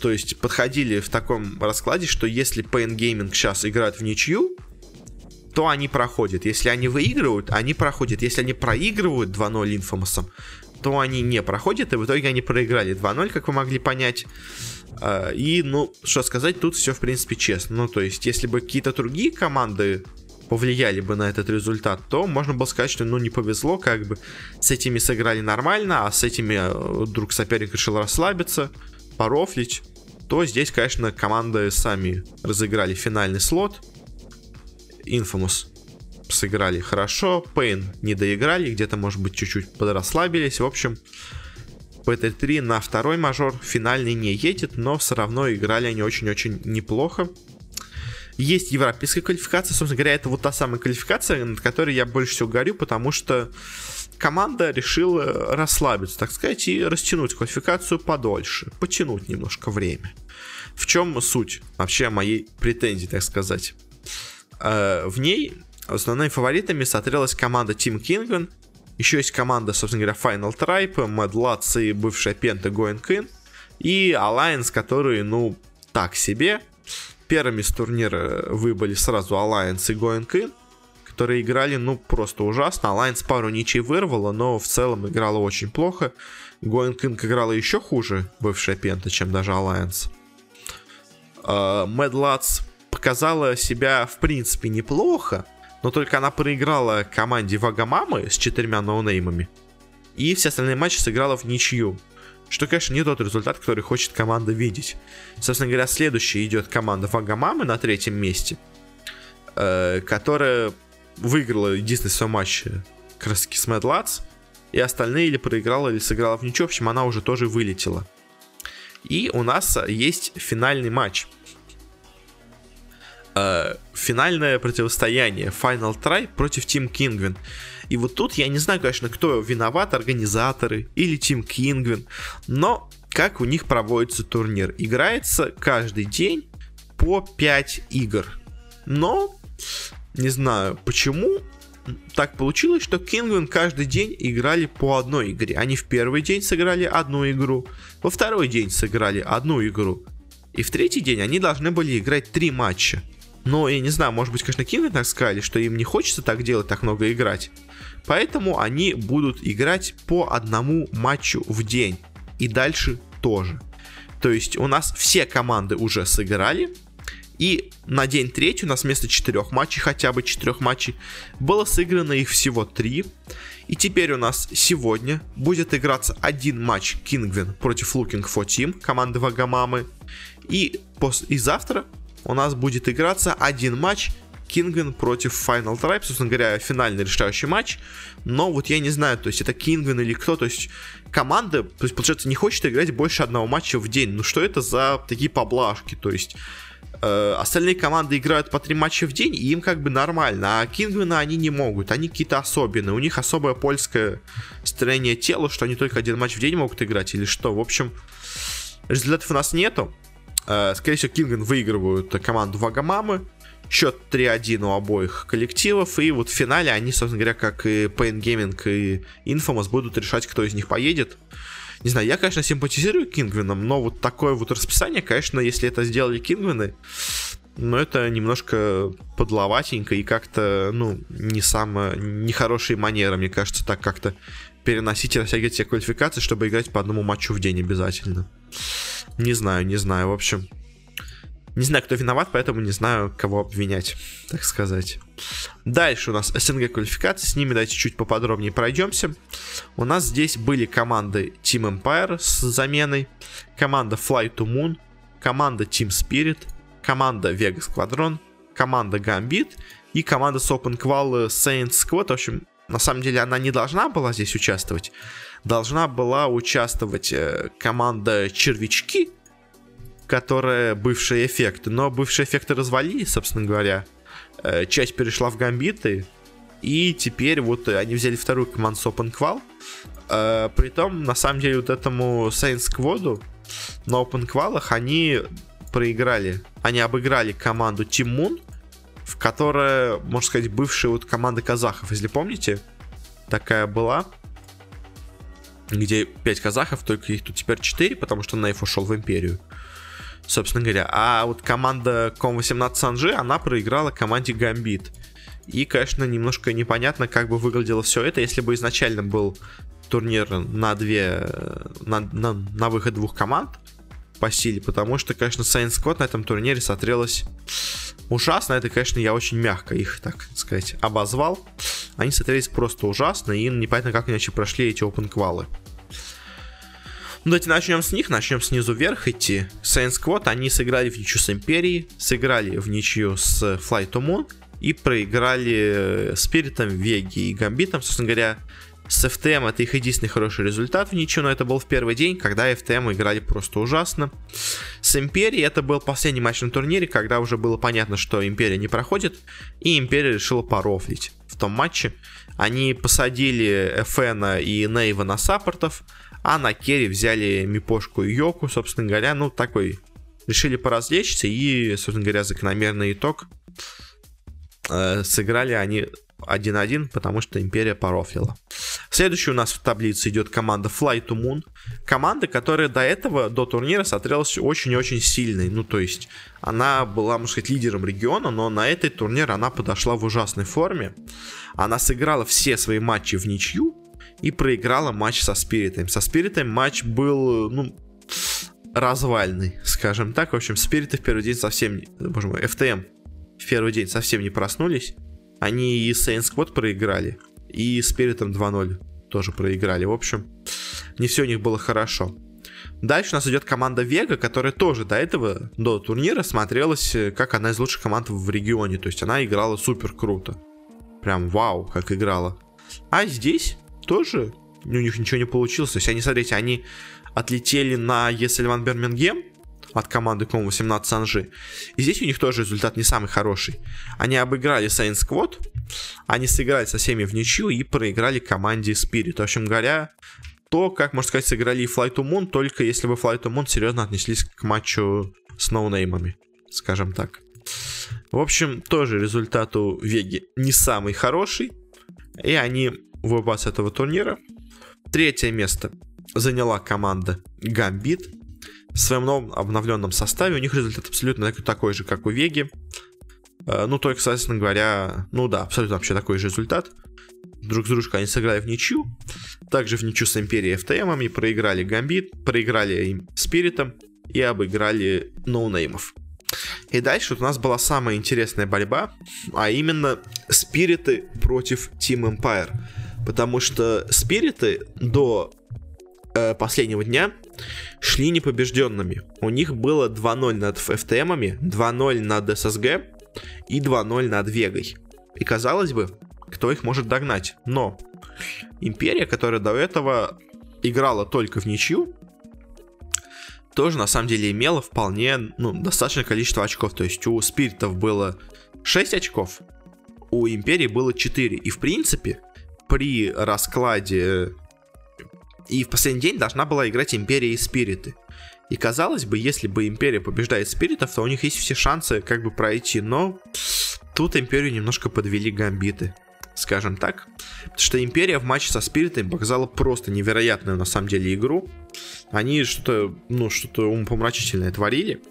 то есть подходили в таком раскладе, что если Pain Gaming сейчас играют в ничью, то они проходят. Если они выигрывают, они проходят. Если они проигрывают 2-0 Infamous, то они не проходят, и в итоге они проиграли 2-0, как вы могли понять. А, и, ну, что сказать, тут все, в принципе, честно. Ну, то есть, если бы какие-то другие команды повлияли бы на этот результат, то можно было сказать, что, ну, не повезло, как бы с этими сыграли нормально, а с этими э, вдруг соперник решил расслабиться, порофлить, то здесь, конечно, команды сами разыграли финальный слот. Infamous сыграли хорошо, Pain не доиграли, где-то, может быть, чуть-чуть подрасслабились. В общем, PT3 на второй мажор финальный не едет, но все равно играли они очень-очень неплохо. Есть европейская квалификация, собственно говоря, это вот та самая квалификация, над которой я больше всего говорю, потому что команда решила расслабиться, так сказать, и растянуть квалификацию подольше, потянуть немножко время. В чем суть вообще моей претензии, так сказать? Э, в ней основными фаворитами смотрелась команда Team Kingman еще есть команда, собственно говоря, Final Tribe, Mad Lads и бывшая Пента Going In. И Alliance, которые, ну, так себе. Первыми с турнира выбыли сразу Alliance и Going In, которые играли, ну, просто ужасно. Alliance пару ничей вырвала, но в целом играла очень плохо. Going In играла еще хуже, бывшая Пента, чем даже Alliance. Uh, Mad Lads показала себя, в принципе, неплохо, но только она проиграла команде Вагамамы с четырьмя ноунеймами. И все остальные матчи сыграла в ничью. Что, конечно, не тот результат, который хочет команда видеть. Собственно говоря, следующей идет команда Вагамамы на третьем месте, э, которая выиграла единственный свой матч как раз таки с Mad Lads. и остальные или проиграла, или сыграла в ничего. В общем, она уже тоже вылетела. И у нас есть финальный матч. Финальное противостояние Final Try против Team Kingwin. И вот тут я не знаю, конечно, кто виноват, организаторы или Team Kingwin, но как у них проводится турнир. Играется каждый день по 5 игр. Но, не знаю почему, так получилось, что Kingwin каждый день играли по одной игре. Они в первый день сыграли одну игру, во второй день сыграли одну игру. И в третий день они должны были играть три матча. Но я не знаю, может быть, конечно, Kingwin так сказали, что им не хочется так делать, так много играть. Поэтому они будут играть по одному матчу в день. И дальше тоже. То есть у нас все команды уже сыграли, и на день третий у нас вместо четырех матчей, хотя бы четырех матчей, было сыграно их всего три. И теперь у нас сегодня будет играться один матч Кингвин против Looking for Team, команды Вагамамы. И, пос- и завтра у нас будет играться один матч Кингвин против Final Tribe, собственно говоря, финальный решающий матч. Но вот я не знаю, то есть это Кингвин или кто, то есть команда, то есть, получается, не хочет играть больше одного матча в день. Ну что это за такие поблажки, то есть Э, остальные команды играют по три матча в день, и им как бы нормально, а Кингвина они не могут, они какие-то особенные, у них особое польское строение тела, что они только один матч в день могут играть, или что, в общем, результатов у нас нету, скорее всего, Кингвин выигрывают команду Вагамамы, счет 3-1 у обоих коллективов, и вот в финале они, собственно говоря, как и Pain Gaming и Infamous будут решать, кто из них поедет, не знаю, я, конечно, симпатизирую Кингвинам, но вот такое вот расписание, конечно, если это сделали Кингвины, но это немножко подловатенько и как-то, ну, не самое, нехорошие манеры, мне кажется, так как-то переносить и растягивать все квалификации, чтобы играть по одному матчу в день обязательно. Не знаю, не знаю, в общем. Не знаю, кто виноват, поэтому не знаю, кого обвинять, так сказать. Дальше у нас СНГ квалификации, с ними давайте чуть поподробнее пройдемся. У нас здесь были команды Team Empire с заменой, команда Fly to Moon, команда Team Spirit, команда Vega Squadron, команда Gambit и команда с Open Qual Saints Squad. В общем, на самом деле она не должна была здесь участвовать. Должна была участвовать э, команда Червячки, которая бывшие эффекты. Но бывшие эффекты развалились, собственно говоря. Э, часть перешла в гамбиты. И теперь вот они взяли вторую команду с Open Qual. Э, притом, на самом деле, вот этому Saints Squad на Open Qual они проиграли. Они обыграли команду Team Moon, в которой, можно сказать, бывшая вот команда казахов, если помните. Такая была где 5 казахов, только их тут теперь 4, потому что Нейф ушел в Империю собственно говоря. А вот команда Ком-18 Санжи, она проиграла команде Гамбит. И, конечно, немножко непонятно, как бы выглядело все это, если бы изначально был турнир на две, на, на, на выход двух команд по силе, потому что, конечно, Saints Squad на этом турнире смотрелось ужасно. Это, конечно, я очень мягко их, так сказать, обозвал. Они смотрелись просто ужасно, и непонятно, как они вообще прошли эти open квалы. Ну, давайте начнем с них, начнем снизу вверх идти. Saints Squad, они сыграли в ничью с Империей, сыграли в ничью с Flight to Moon и проиграли Спиритом, Веги и Гамбитом. Собственно говоря, с FTM это их единственный хороший результат в ничью, но это был в первый день, когда FTM играли просто ужасно. С Империей это был последний матч на турнире, когда уже было понятно, что Империя не проходит, и Империя решила порофлить в том матче. Они посадили FN и Нейва на саппортов, а на керри взяли Мипошку и Йоку, собственно говоря, ну такой решили поразвлечься и, собственно говоря, закономерный итог э, сыграли они 1-1, потому что Империя порофлила. Следующий у нас в таблице идет команда Fly to Moon. Команда, которая до этого, до турнира, смотрелась очень-очень сильной. Ну, то есть, она была, можно сказать, лидером региона, но на этой турнир она подошла в ужасной форме. Она сыграла все свои матчи в ничью, и проиграла матч со Спиритом. Со Спиритом матч был, ну, развальный, скажем так. В общем, Спириты в первый день совсем, боже мой, FTM в первый день совсем не проснулись. Они и Saints Squad проиграли, и Спиритом 2-0 тоже проиграли. В общем, не все у них было хорошо. Дальше у нас идет команда Вега, которая тоже до этого, до турнира, смотрелась как одна из лучших команд в регионе. То есть она играла супер круто. Прям вау, как играла. А здесь тоже у них ничего не получилось. То есть они, смотрите, они отлетели на Есельван Бермингем от команды Ком-18 Санжи. И здесь у них тоже результат не самый хороший. Они обыграли Saints Squad, они сыграли со всеми в ничью и проиграли команде Spirit. В общем говоря, то, как, можно сказать, сыграли и Flight to Moon, только если бы Flight to Moon серьезно отнеслись к матчу с ноунеймами, скажем так. В общем, тоже результат у Веги не самый хороший, и они выбывают с этого турнира. Третье место заняла команда Гамбит. В своем новом обновленном составе у них результат абсолютно такой же, как у Веги. Э, ну, только, соответственно говоря, ну да, абсолютно вообще такой же результат. Друг с дружкой они сыграли в ничью. Также в ничью с Империей FTM, проиграли Гамбит, проиграли Спиритом и обыграли ноунеймов. И дальше у нас была самая интересная борьба, а именно Спириты против Team Empire. Потому что Спириты до э, последнего дня шли непобежденными. У них было 2-0 над FTM, 2-0 над SSG и 2-0 над Вегой. И казалось бы, кто их может догнать? Но Империя, которая до этого играла только в ничью, тоже на самом деле имела вполне ну, достаточное количество очков. То есть у спиритов было 6 очков, у Империи было 4. И в принципе, при раскладе и в последний день должна была играть Империя и Спириты. И казалось бы, если бы Империя побеждает Спиритов, то у них есть все шансы как бы пройти. Но тут Империю немножко подвели гамбиты, скажем так. Потому что Империя в матче со Спиритами показала просто невероятную на самом деле игру. Они что-то, ну, что-то умопомрачительное творили.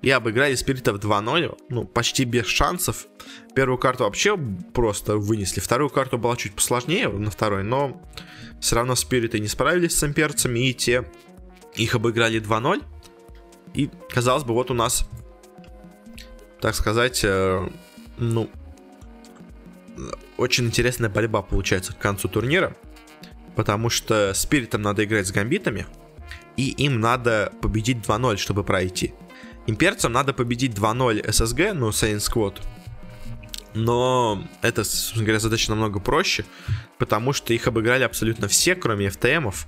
И обыграли Спиритов 2-0, ну, почти без шансов. Первую карту вообще просто вынесли. Вторую карту была чуть посложнее на второй, но все равно Спириты не справились с имперцами, и те их обыграли 2-0. И, казалось бы, вот у нас, так сказать, э, ну, очень интересная борьба получается к концу турнира. Потому что Спиритам надо играть с гамбитами, и им надо победить 2-0, чтобы пройти. Имперцам надо победить 2-0 ССГ, ну, Saints Squad, но это, собственно говоря, задача намного проще, потому что их обыграли абсолютно все, кроме FTM-ов.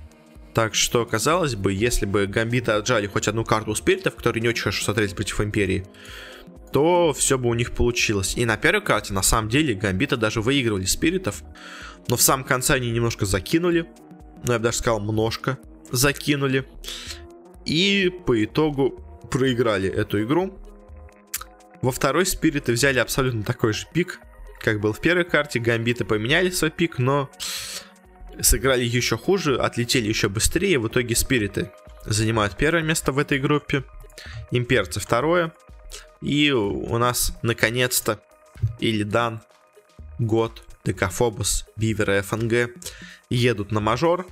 Так что, казалось бы, если бы Гамбиты отжали хоть одну карту у спиритов, которые не очень хорошо смотрелись против Империи, то все бы у них получилось. И на первой карте, на самом деле, Гамбиты даже выигрывали спиритов, но в самом конце они немножко закинули, ну, я бы даже сказал, немножко закинули, и по итогу проиграли эту игру. Во второй спириты взяли абсолютно такой же пик, как был в первой карте. Гамбиты поменяли свой пик, но сыграли еще хуже, отлетели еще быстрее. В итоге спириты занимают первое место в этой группе. Имперцы второе. И у нас наконец-то Илидан, Год, Декафобос, Бивер и ФНГ едут на мажор.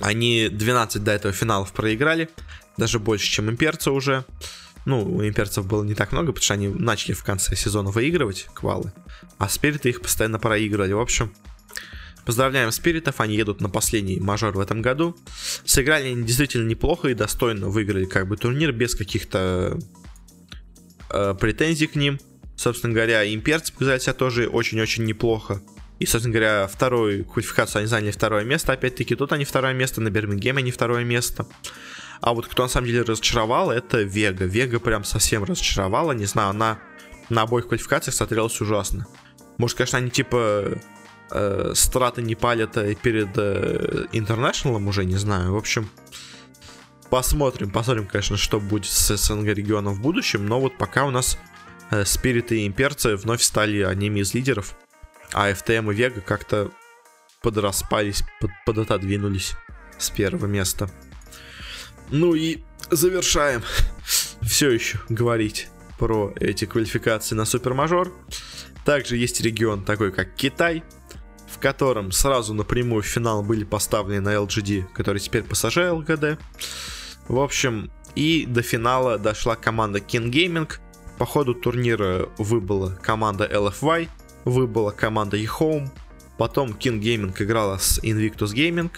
Они 12 до этого финалов проиграли. Даже больше, чем имперцы уже. Ну, у имперцев было не так много, потому что они начали в конце сезона выигрывать квалы, а спириты их постоянно проигрывали. В общем, поздравляем спиритов, они едут на последний мажор в этом году. Сыграли они действительно неплохо и достойно выиграли как бы турнир без каких-то э, претензий к ним. Собственно говоря, имперцы показали себя тоже очень-очень неплохо. И, собственно говоря, вторую квалификацию они заняли второе место. Опять-таки, тут они второе место, на Бирмингеме они второе место. А вот кто на самом деле разочаровал, это Вега. Вега прям совсем разочаровала. Не знаю, она на обоих квалификациях смотрелась ужасно. Может, конечно, они типа э, страты не палят э, перед э, уже, не знаю. В общем, посмотрим, посмотрим, конечно, что будет с СНГ регионом в будущем. Но вот пока у нас э, и Имперцы вновь стали одними из лидеров. А FTM и Вега как-то подраспались, под, подотодвинулись с первого места. Ну и завершаем все еще говорить про эти квалификации на супермажор. Также есть регион такой, как Китай, в котором сразу напрямую в финал были поставлены на LGD, который теперь пассажир ЛГД. В общем, и до финала дошла команда King Gaming. По ходу турнира выбыла команда LFY, выбыла команда eHome. Потом King Gaming играла с Invictus Gaming,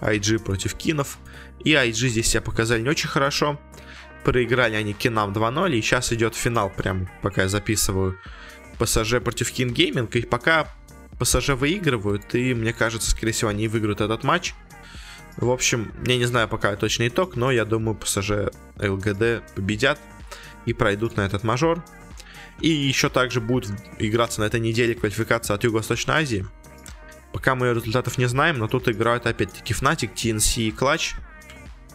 IG против Кинов. И IG здесь себя показали не очень хорошо. Проиграли они Кинам 2-0, и сейчас идет финал, прям пока я записываю. ПСЖ против King Gaming, и пока ПСЖ выигрывают, и мне кажется, скорее всего, они выиграют этот матч. В общем, я не знаю пока точный итог, но я думаю, ПСЖ ЛГД победят и пройдут на этот мажор. И еще также будет играться на этой неделе квалификация от Юго-Восточной Азии. Пока мы результатов не знаем, но тут играют опять-таки Fnatic, TNC и Clutch.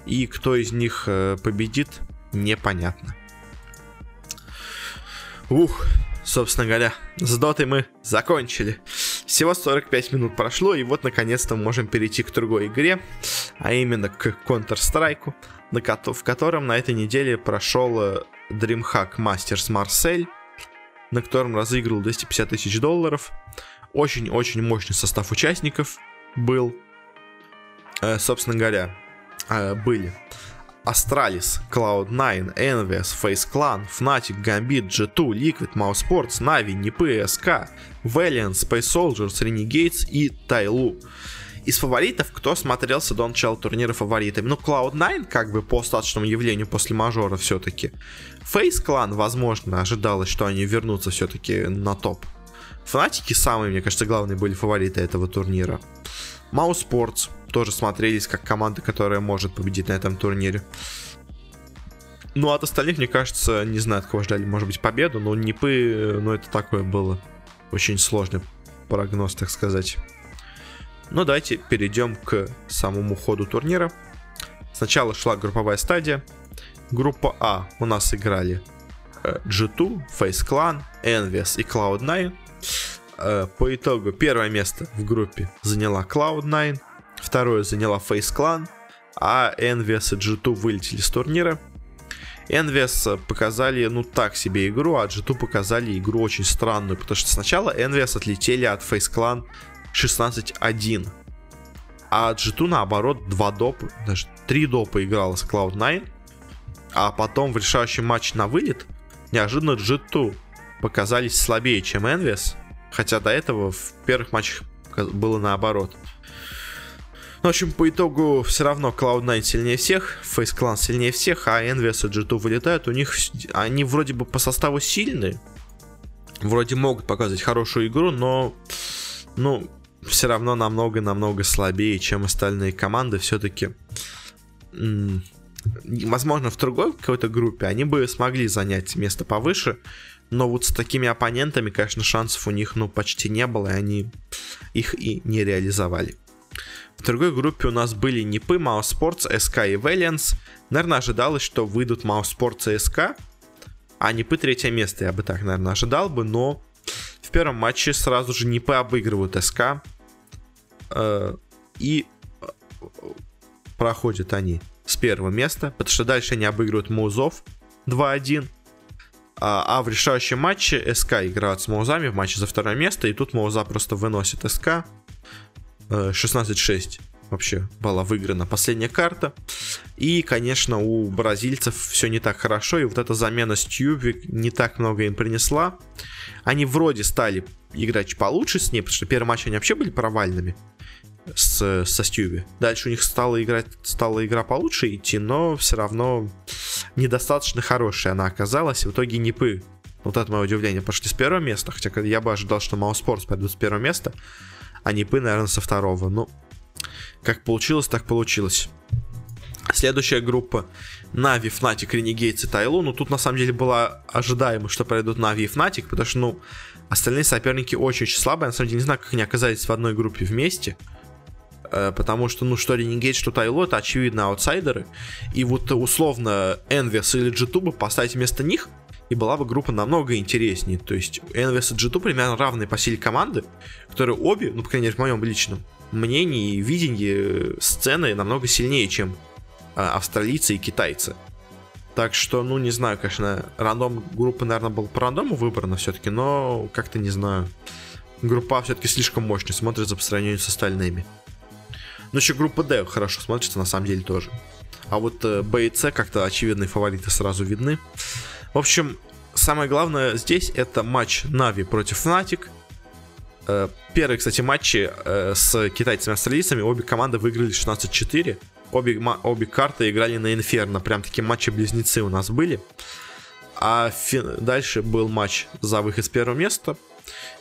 И кто из них э, победит, непонятно. Ух, собственно говоря, с дотой мы закончили. Всего 45 минут прошло, и вот наконец-то мы можем перейти к другой игре, а именно к Counter-Strike, в котором на этой неделе прошел э, DreamHack Masters Marseille, на котором разыграл 250 тысяч долларов. Очень-очень мощный состав участников был. Э, собственно говоря, э, были Astralis, Cloud9, Envious, Face Clan, Fnatic, Gambit, G2, Liquid, Mousesports, Navi, NiP, SK, Valiant, Space Soldiers, Renegades и Тайлу. Из фаворитов, кто смотрелся до начала турнира фаворитами? Ну, Cloud9, как бы по остаточному явлению после мажора все-таки. Face Clan, возможно, ожидалось, что они вернутся все-таки на топ. Фнатики самые, мне кажется, главные были фавориты этого турнира. Mouse Sports тоже смотрелись как команда, которая может победить на этом турнире. Ну, от остальных, мне кажется, не знаю, от кого ждали, может быть, победу, но Нипы, ну, это такое было. Очень сложный прогноз, так сказать. Ну, давайте перейдем к самому ходу турнира. Сначала шла групповая стадия. Группа А у нас играли э, G2, Face Clan, Envious и Cloud9. Э, по итогу первое место в группе заняла Cloud9, второе заняла Face Clan, а Envious и G2 вылетели с турнира. Envious показали, ну, так себе игру, а G2 показали игру очень странную, потому что сначала Envious отлетели от Face Clan 16-1. А G2 наоборот 2 допа, даже 3 допа играла с Cloud9. А потом в решающий матч на вылет неожиданно G2 показались слабее, чем Envious. Хотя до этого в первых матчах было наоборот. Ну, в общем, по итогу все равно Cloud9 сильнее всех, Face Clan сильнее всех, а Envious и G2 вылетают. У них они вроде бы по составу сильные, вроде могут показывать хорошую игру, но ну, все равно намного-намного слабее, чем остальные команды. Все-таки, возможно, в другой какой-то группе они бы смогли занять место повыше, но вот с такими оппонентами, конечно, шансов у них, ну, почти не было, и они их и не реализовали. В другой группе у нас были Нипы, Мауспортс, СК и Valiance. Наверное, ожидалось, что выйдут Мауспортс и СК, а Нипы третье место, я бы так, наверное, ожидал бы, но в первом матче сразу же Нипы обыгрывают СК. Э, и э, проходят они с первого места, потому что дальше они обыгрывают Музов 2-1. А, а в решающем матче СК играют с Маузами в матче за второе место, и тут Мауза просто выносит СК. 16-6 э, вообще была выиграна последняя карта. И, конечно, у бразильцев все не так хорошо, и вот эта замена Стюбик не так много им принесла. Они вроде стали играть получше с ней, потому что первый матч они вообще были провальными с, со Стюби. Дальше у них стала играть, стала игра получше идти, но все равно недостаточно хорошая она оказалась. В итоге Нипы, вот это мое удивление, пошли с первого места, хотя я бы ожидал, что Мауспортс пойдут с первого места, а Нипы, наверное, со второго. Ну, как получилось, так получилось. Следующая группа Нави, Fnatic, Renegades и Тайлу. Ну, тут на самом деле было ожидаемо, что пройдут Нави и Fnatic, потому что, ну, остальные соперники очень-очень слабые. На самом деле, не знаю, как они оказались в одной группе вместе. Э, потому что, ну, что Renegade, что Тайло, это очевидно аутсайдеры. И вот условно Envious или G2 поставить вместо них, и была бы группа намного интереснее. То есть Envious и G2 примерно равные по силе команды, которые обе, ну, по крайней мере, в моем личном мнении и видении сцены намного сильнее, чем а, австралийцы и китайцы. Так что, ну, не знаю, конечно, рандом группы, наверное, был по рандому выбрана все-таки, но как-то не знаю. Группа все-таки слишком мощная смотрится по сравнению с остальными. Ну, еще группа D хорошо смотрится, на самом деле, тоже. А вот э, Б и С как-то очевидные фавориты сразу видны. В общем, самое главное здесь это матч Нави против Fnatic. Э, первые, кстати, матчи э, с китайцами-австралийцами обе команды выиграли 16-4. Обе, обе карты играли на Инферно. Прям такие матчи-близнецы у нас были. А фи- дальше был матч за выход с первого места.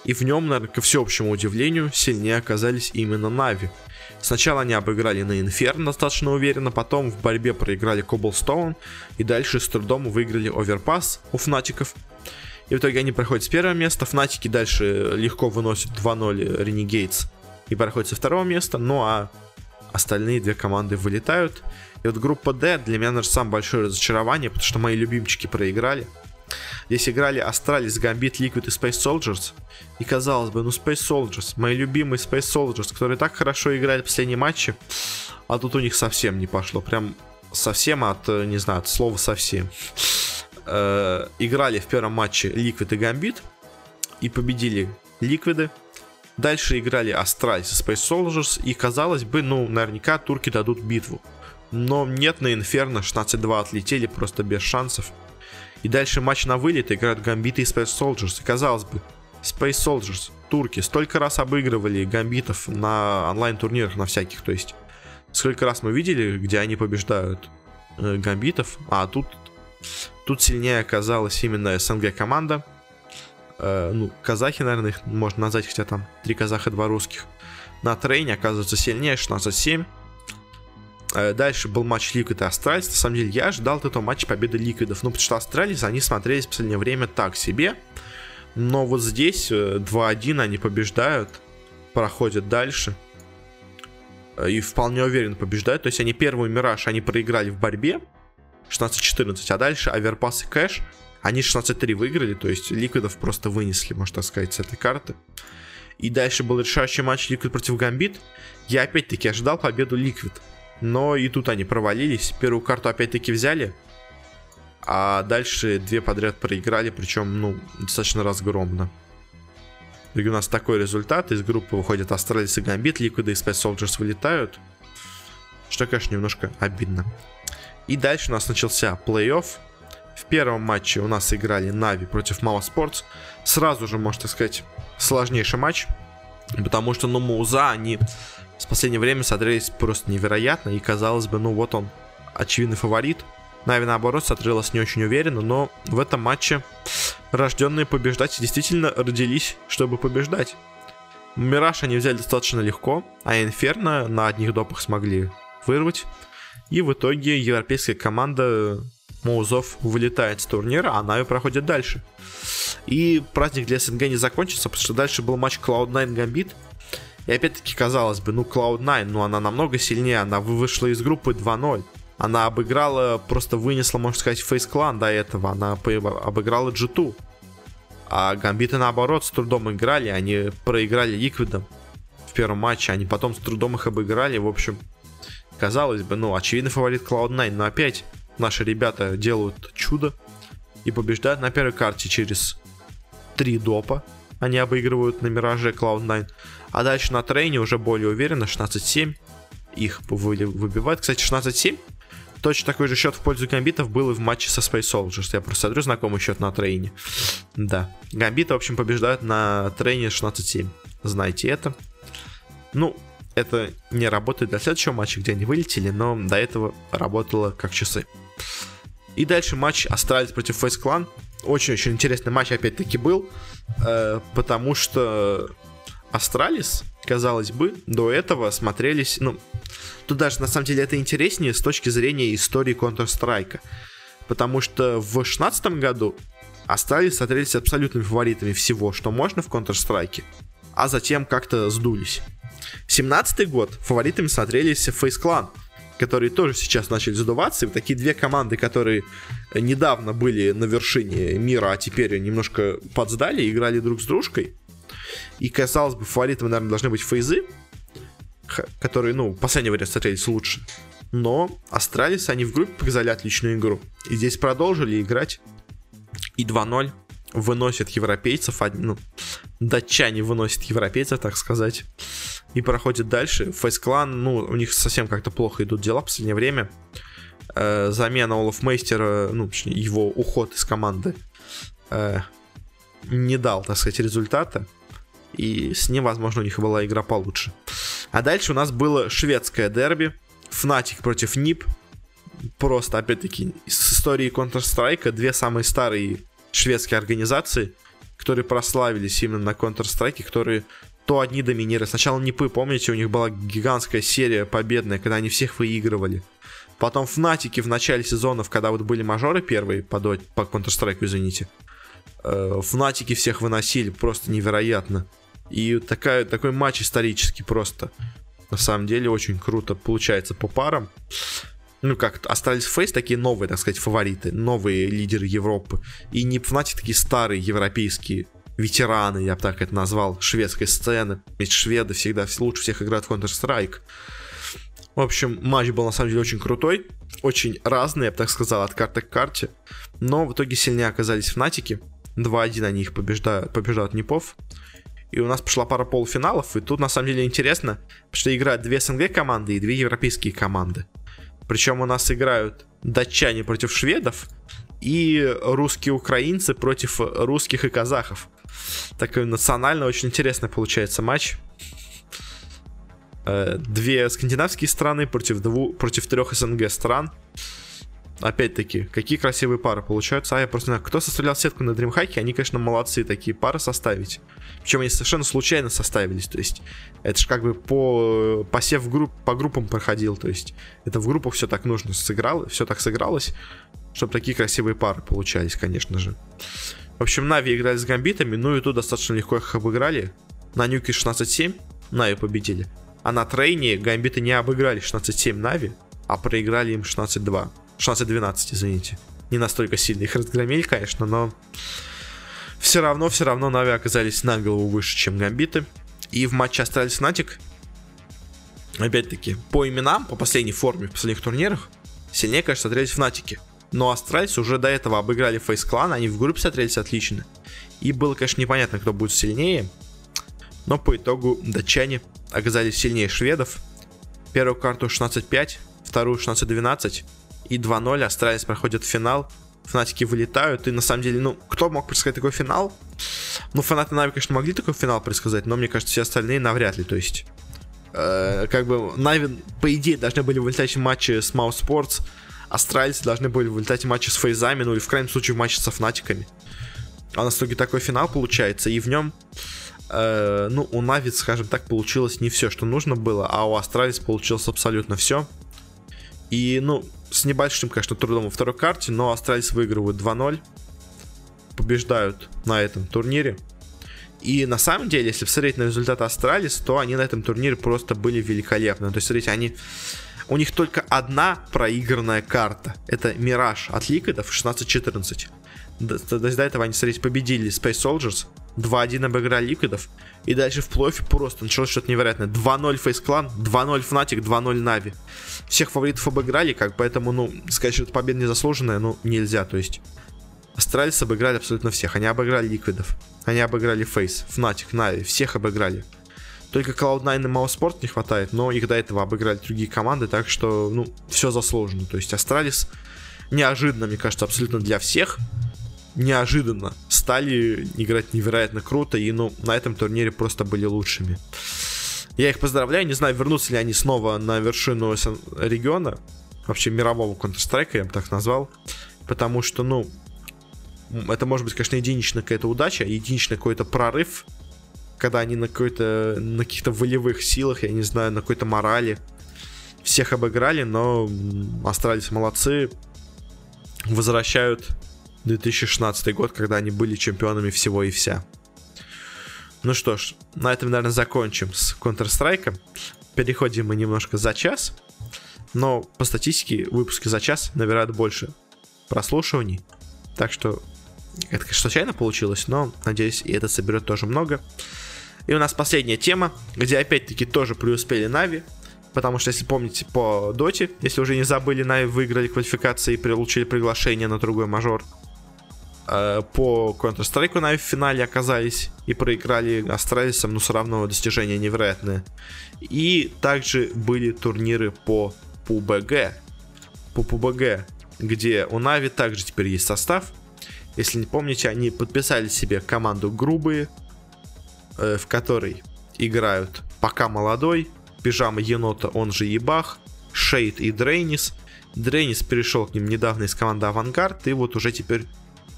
И в нем, наверное, ко всеобщему удивлению, сильнее оказались именно Нави. Сначала они обыграли на Инферно достаточно уверенно, потом в борьбе проиграли Коблстоун, и дальше с трудом выиграли Оверпас у Фнатиков. И в итоге они проходят с первого места, Фнатики дальше легко выносят 2-0 Renegades и проходят со второго места, ну а остальные две команды вылетают. И вот группа D для меня, наверное, самое большое разочарование, потому что мои любимчики проиграли. Здесь играли Астралис, Гамбит, Liquid и Space Soldiers. И казалось бы, ну Space Soldiers, мои любимые Space Soldiers, которые так хорошо играли в последние матчи, а тут у них совсем не пошло. Прям совсем от, не знаю, от слова совсем. Э, играли в первом матче Liquid и Гамбит и победили Ликвиды. Дальше играли Астралис и Space Soldiers, и казалось бы, ну, наверняка турки дадут битву. Но нет, на Инферно 16-2 отлетели просто без шансов. И дальше матч на вылет играют Гамбиты и Space Soldiers. И казалось бы, Space Soldiers, турки, столько раз обыгрывали гамбитов на онлайн-турнирах, на всяких, то есть сколько раз мы видели, где они побеждают э, гамбитов, а тут, тут сильнее оказалась именно СНГ команда. Э, ну, казахи, наверное, их можно назвать, хотя там три казаха, два русских. На трейне оказывается сильнее, 16-7. Э, дальше был матч Liquid и Astralis. На самом деле, я ожидал от этого матча победы Ликвидов. Ну, потому что Astralis, они смотрелись в последнее время так себе. Но вот здесь 2-1 э, они побеждают, проходят дальше. Э, и вполне уверенно побеждают. То есть они первый Мираж, они проиграли в борьбе. 16-14. А дальше Overpass и Кэш, они 16-3 выиграли. То есть Ликвидов просто вынесли, можно так сказать, с этой карты. И дальше был решающий матч Liquid против Гамбит. Я опять-таки ожидал победу Liquid. Но и тут они провалились. Первую карту опять-таки взяли. А дальше две подряд проиграли, причем, ну, достаточно разгромно. И у нас такой результат. Из группы выходят Astralis и Гамбит, Ликвиды и Space Soldiers вылетают. Что, конечно, немножко обидно. И дальше у нас начался плей-офф. В первом матче у нас играли NAVI против mousesports. Сразу же, можно сказать, сложнейший матч. Потому что, ну, Мауза, они с последнее время смотрелись просто невероятно, и казалось бы, ну вот он, очевидный фаворит. NAVI, наоборот, смотрелась не очень уверенно, но в этом матче рожденные побеждать действительно родились, чтобы побеждать. Мираж они взяли достаточно легко, а Инферно на одних допах смогли вырвать. И в итоге европейская команда Моузов вылетает с турнира, а Нави проходит дальше. И праздник для СНГ не закончится, потому что дальше был матч Cloud9 Gambit, и опять-таки, казалось бы, ну, Cloud9, ну, она намного сильнее, она вышла из группы 2-0. Она обыграла, просто вынесла, можно сказать, Face Clan до этого. Она обыграла G2. А Гамбиты, наоборот, с трудом играли. Они проиграли Ликвидом в первом матче. Они потом с трудом их обыграли. В общем, казалось бы, ну, очевидный фаворит Cloud9. Но опять наши ребята делают чудо и побеждают на первой карте через три допа. Они обыгрывают на Мираже Cloud9. А дальше на трейне уже более уверенно, 16-7. Их выбивают. Кстати, 16-7. Точно такой же счет в пользу гамбитов был и в матче со Space Soldiers. Я просто смотрю знакомый счет на трейне. Да. Гамбиты, в общем, побеждают на трейне 16-7. Знаете это. Ну, это не работает для следующего матча, где они вылетели, но до этого работало как часы. И дальше матч Astralis против FaZe Clan. Очень-очень интересный матч опять-таки был, э, потому что Astralis, казалось бы, до этого смотрелись, ну, тут даже на самом деле это интереснее с точки зрения истории Counter-Strike. Потому что в 2016 году Астралис смотрелись абсолютными фаворитами всего, что можно в Counter-Strike, а затем как-то сдулись. 17 год фаворитами смотрелись Face Clan, которые тоже сейчас начали задуваться. И такие две команды, которые недавно были на вершине мира, а теперь немножко подсдали, играли друг с дружкой. И, казалось бы, фаворитами, наверное, должны быть фейзы, которые, ну, в последнее время смотрелись лучше. Но Astralis, они в группе показали отличную игру. И здесь продолжили играть. И 2-0 выносят европейцев. Ну, датчане выносят европейцев, так сказать. И проходят дальше. FaZe Clan, ну, у них совсем как-то плохо идут дела в последнее время. Э, замена olofmeister а, ну, его уход из команды э, не дал, так сказать, результата и с ним, возможно, у них была игра получше. А дальше у нас было шведское дерби, Fnatic против НИП, просто, опять-таки, с истории Counter-Strike, две самые старые шведские организации, которые прославились именно на Counter-Strike, которые то одни доминировали. Сначала Нипы, помните, у них была гигантская серия победная, когда они всех выигрывали. Потом Фнатики в начале сезонов, когда вот были мажоры первые по, по Counter-Strike, извините. Э, Фнатики всех выносили, просто невероятно. И такая, такой матч исторический просто. На самом деле очень круто получается по парам. Ну как, остались Фейс такие новые, так сказать, фавориты, новые лидеры Европы. И не Фнатик такие старые европейские ветераны, я бы так это назвал, шведской сцены. Ведь шведы всегда лучше всех играют в Counter-Strike. В общем, матч был на самом деле очень крутой, очень разный, я бы так сказал, от карты к карте. Но в итоге сильнее оказались Фнатики. 2-1 они их побеждают, побеждают Непов. И у нас пошла пара полуфиналов, и тут на самом деле интересно, что играют две СНГ команды и две европейские команды. Причем у нас играют датчане против шведов и русские украинцы против русских и казахов. Такой национально очень интересный получается матч. Э, две скандинавские страны против, двух, против трех СНГ стран. Опять-таки, какие красивые пары получаются. А я просто не знаю, кто составлял сетку на DreamHack, они, конечно, молодцы такие пары составить. Причем они совершенно случайно составились. То есть, это же как бы по посев групп, по группам проходил. То есть, это в группах все так нужно сыграло, все так сыгралось, чтобы такие красивые пары получались, конечно же. В общем, NAVI играли с гамбитами, ну и тут достаточно легко их обыграли. На Нюке 16-7 NAVI победили. А на Трейне гамбиты не обыграли 16-7 NAVI, а проиграли им 16-2. 16-12, извините. Не настолько сильно их разгромили, конечно, но все равно, все равно NAVI оказались на голову выше, чем Гамбиты. И в матче Astralis Fnatic, опять-таки, по именам, по последней форме, в последних турнирах, сильнее, конечно, смотрелись Фнатики. Но Astralis уже до этого обыграли FaZe Clan, они в группе смотрелись отлично. И было, конечно, непонятно, кто будет сильнее. Но по итогу датчане оказались сильнее шведов. Первую карту 16-5, вторую 16-12 и 2-0 Astralis проходит финал. Фнатики вылетают, и на самом деле, ну, кто мог предсказать такой финал? Ну, фанаты NAVI, конечно, могли такой финал предсказать, но мне кажется, все остальные навряд ли, то есть... Э, как бы NAVI, по идее, должны были вылетать в матче с mousesports, Астральцы должны были вылетать в матче с Фейзами, ну или в крайнем случае в матче со Фнатиками. А у итоге такой финал получается, и в нем, э, ну, у NAVI, скажем так, получилось не все, что нужно было, а у Astralis получилось абсолютно все. И, ну, с небольшим, конечно, трудом во второй карте, но Astralis выигрывают 2-0. Побеждают на этом турнире. И на самом деле, если посмотреть на результаты Astralis, то они на этом турнире просто были великолепны. То есть, смотрите, они... У них только одна проигранная карта. Это Мираж от Ликвидов 16-14. До, до, до этого они, смотрите, победили Space Soldiers 2-1 обыграли Ликвидов. И дальше в плей просто началось что-то невероятное. 2-0 FaZe Clan, 2-0 Fnatic, 2-0 NAVI. Всех фаворитов обыграли, как, поэтому, ну, сказать, что это победа незаслуженная, ну, нельзя, то есть. Astralis обыграли абсолютно всех. Они обыграли Ликвидов. Они обыграли FaZe, Fnatic, NAVI. Всех обыграли. Только Cloud9 и mousesports не хватает, но их до этого обыграли другие команды, так что, ну, все заслуженно. То есть Astralis неожиданно, мне кажется, абсолютно для всех неожиданно стали играть невероятно круто и, ну, на этом турнире просто были лучшими. Я их поздравляю, не знаю, вернутся ли они снова на вершину региона, вообще мирового Counter-Strike, я бы так назвал, потому что, ну, это может быть, конечно, единичная какая-то удача, единичный какой-то прорыв, когда они на какой-то, на каких-то волевых силах, я не знаю, на какой-то морали всех обыграли, но Астралис молодцы, возвращают 2016 год, когда они были чемпионами всего и вся. Ну что ж, на этом, наверное, закончим с Counter-Strike. Переходим мы немножко за час. Но по статистике выпуски за час набирают больше прослушиваний. Так что это, конечно, случайно получилось, но, надеюсь, и это соберет тоже много. И у нас последняя тема, где опять-таки тоже преуспели NAVI. Потому что, если помните, по Доте, если уже не забыли, NAVI выиграли квалификации и получили приглашение на другой мажор. Э, по Counter-Strike NAVI в финале оказались и проиграли Астралисам, но все равно достижение невероятное. И также были турниры по PUBG. По PUBG, где у NAVI также теперь есть состав. Если не помните, они подписали себе команду Грубые, э, в которой играют пока молодой, Пижама Енота, он же Ебах, Шейд и Дрейнис. Дрейнис перешел к ним недавно из команды Авангард, и вот уже теперь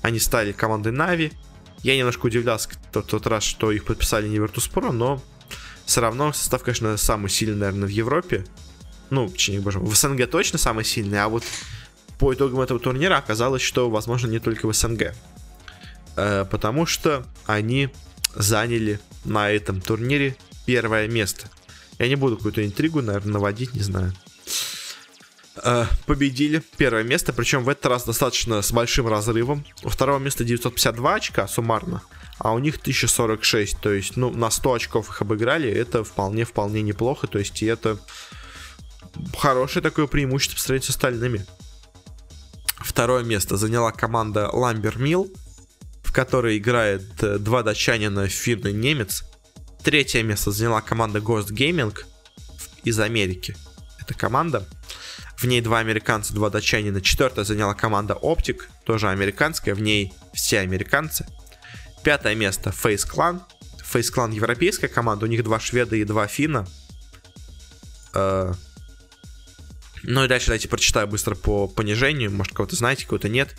они стали командой Нави. Я немножко удивлялся тот, тот раз, что их подписали не Virtus.pro, но все равно состав, конечно, самый сильный, наверное, в Европе. Ну, точнее, боже, в СНГ точно самый сильный, а вот по итогам этого турнира оказалось, что, возможно, не только в СНГ. Э, потому что они заняли на этом турнире первое место. Я не буду какую-то интригу, наверное, наводить, не знаю. Э, победили первое место, причем в этот раз достаточно с большим разрывом. У второго места 952 очка суммарно, а у них 1046, то есть, ну, на 100 очков их обыграли, это вполне-вполне неплохо, то есть, и это хорошее такое преимущество по сравнению с остальными. Второе место заняла команда Ламбер Милл, в которой играет э, два датчанина, финн и немец. Третье место заняла команда Ghost Gaming из Америки. Это команда. В ней два американца, два датчанина. Четвертое заняла команда Optic, тоже американская. В ней все американцы. Пятое место Face Clan. Face Clan европейская команда. У них два шведа и два финна. Э, ну и дальше давайте прочитаю быстро по понижению. Может, кого-то знаете, кого-то нет.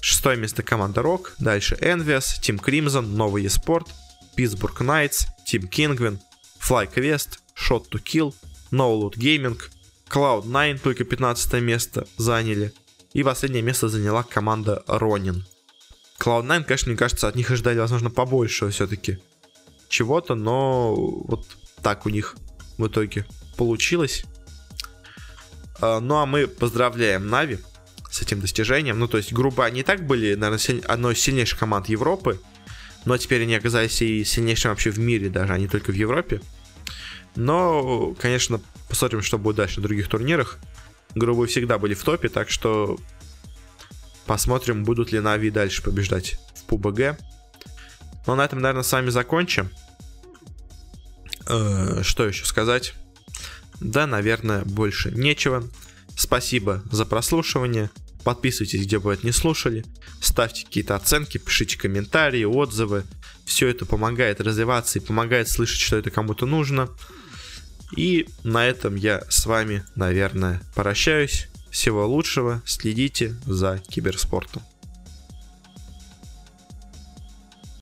Шестое место команда Rock. Дальше Envious, Team Crimson, Новый eSport, Pittsburgh Knights, Team Kingwin, FlyQuest, Shot to Kill, No Loot Gaming, Cloud9 только 15 место заняли. И последнее место заняла команда Ronin. Cloud9, конечно, мне кажется, от них ожидали, возможно, побольше все-таки чего-то, но вот так у них в итоге получилось. А, ну а мы поздравляем Нави с этим достижением. Ну, то есть, грубо, они и так были, наверное, одной из сильнейших команд Европы. Но теперь они оказались и сильнейшим вообще в мире даже, а не только в Европе. Но, конечно, посмотрим, что будет дальше на других турнирах. Грубо всегда были в топе, так что посмотрим, будут ли Нави дальше побеждать в ПУБГ. Ну, на этом, наверное, с вами закончим. Э, что еще сказать? Да, наверное, больше нечего. Спасибо за прослушивание. Подписывайтесь, где бы это не слушали. Ставьте какие-то оценки, пишите комментарии, отзывы. Все это помогает развиваться и помогает слышать, что это кому-то нужно. И на этом я с вами, наверное, прощаюсь. Всего лучшего. Следите за киберспортом.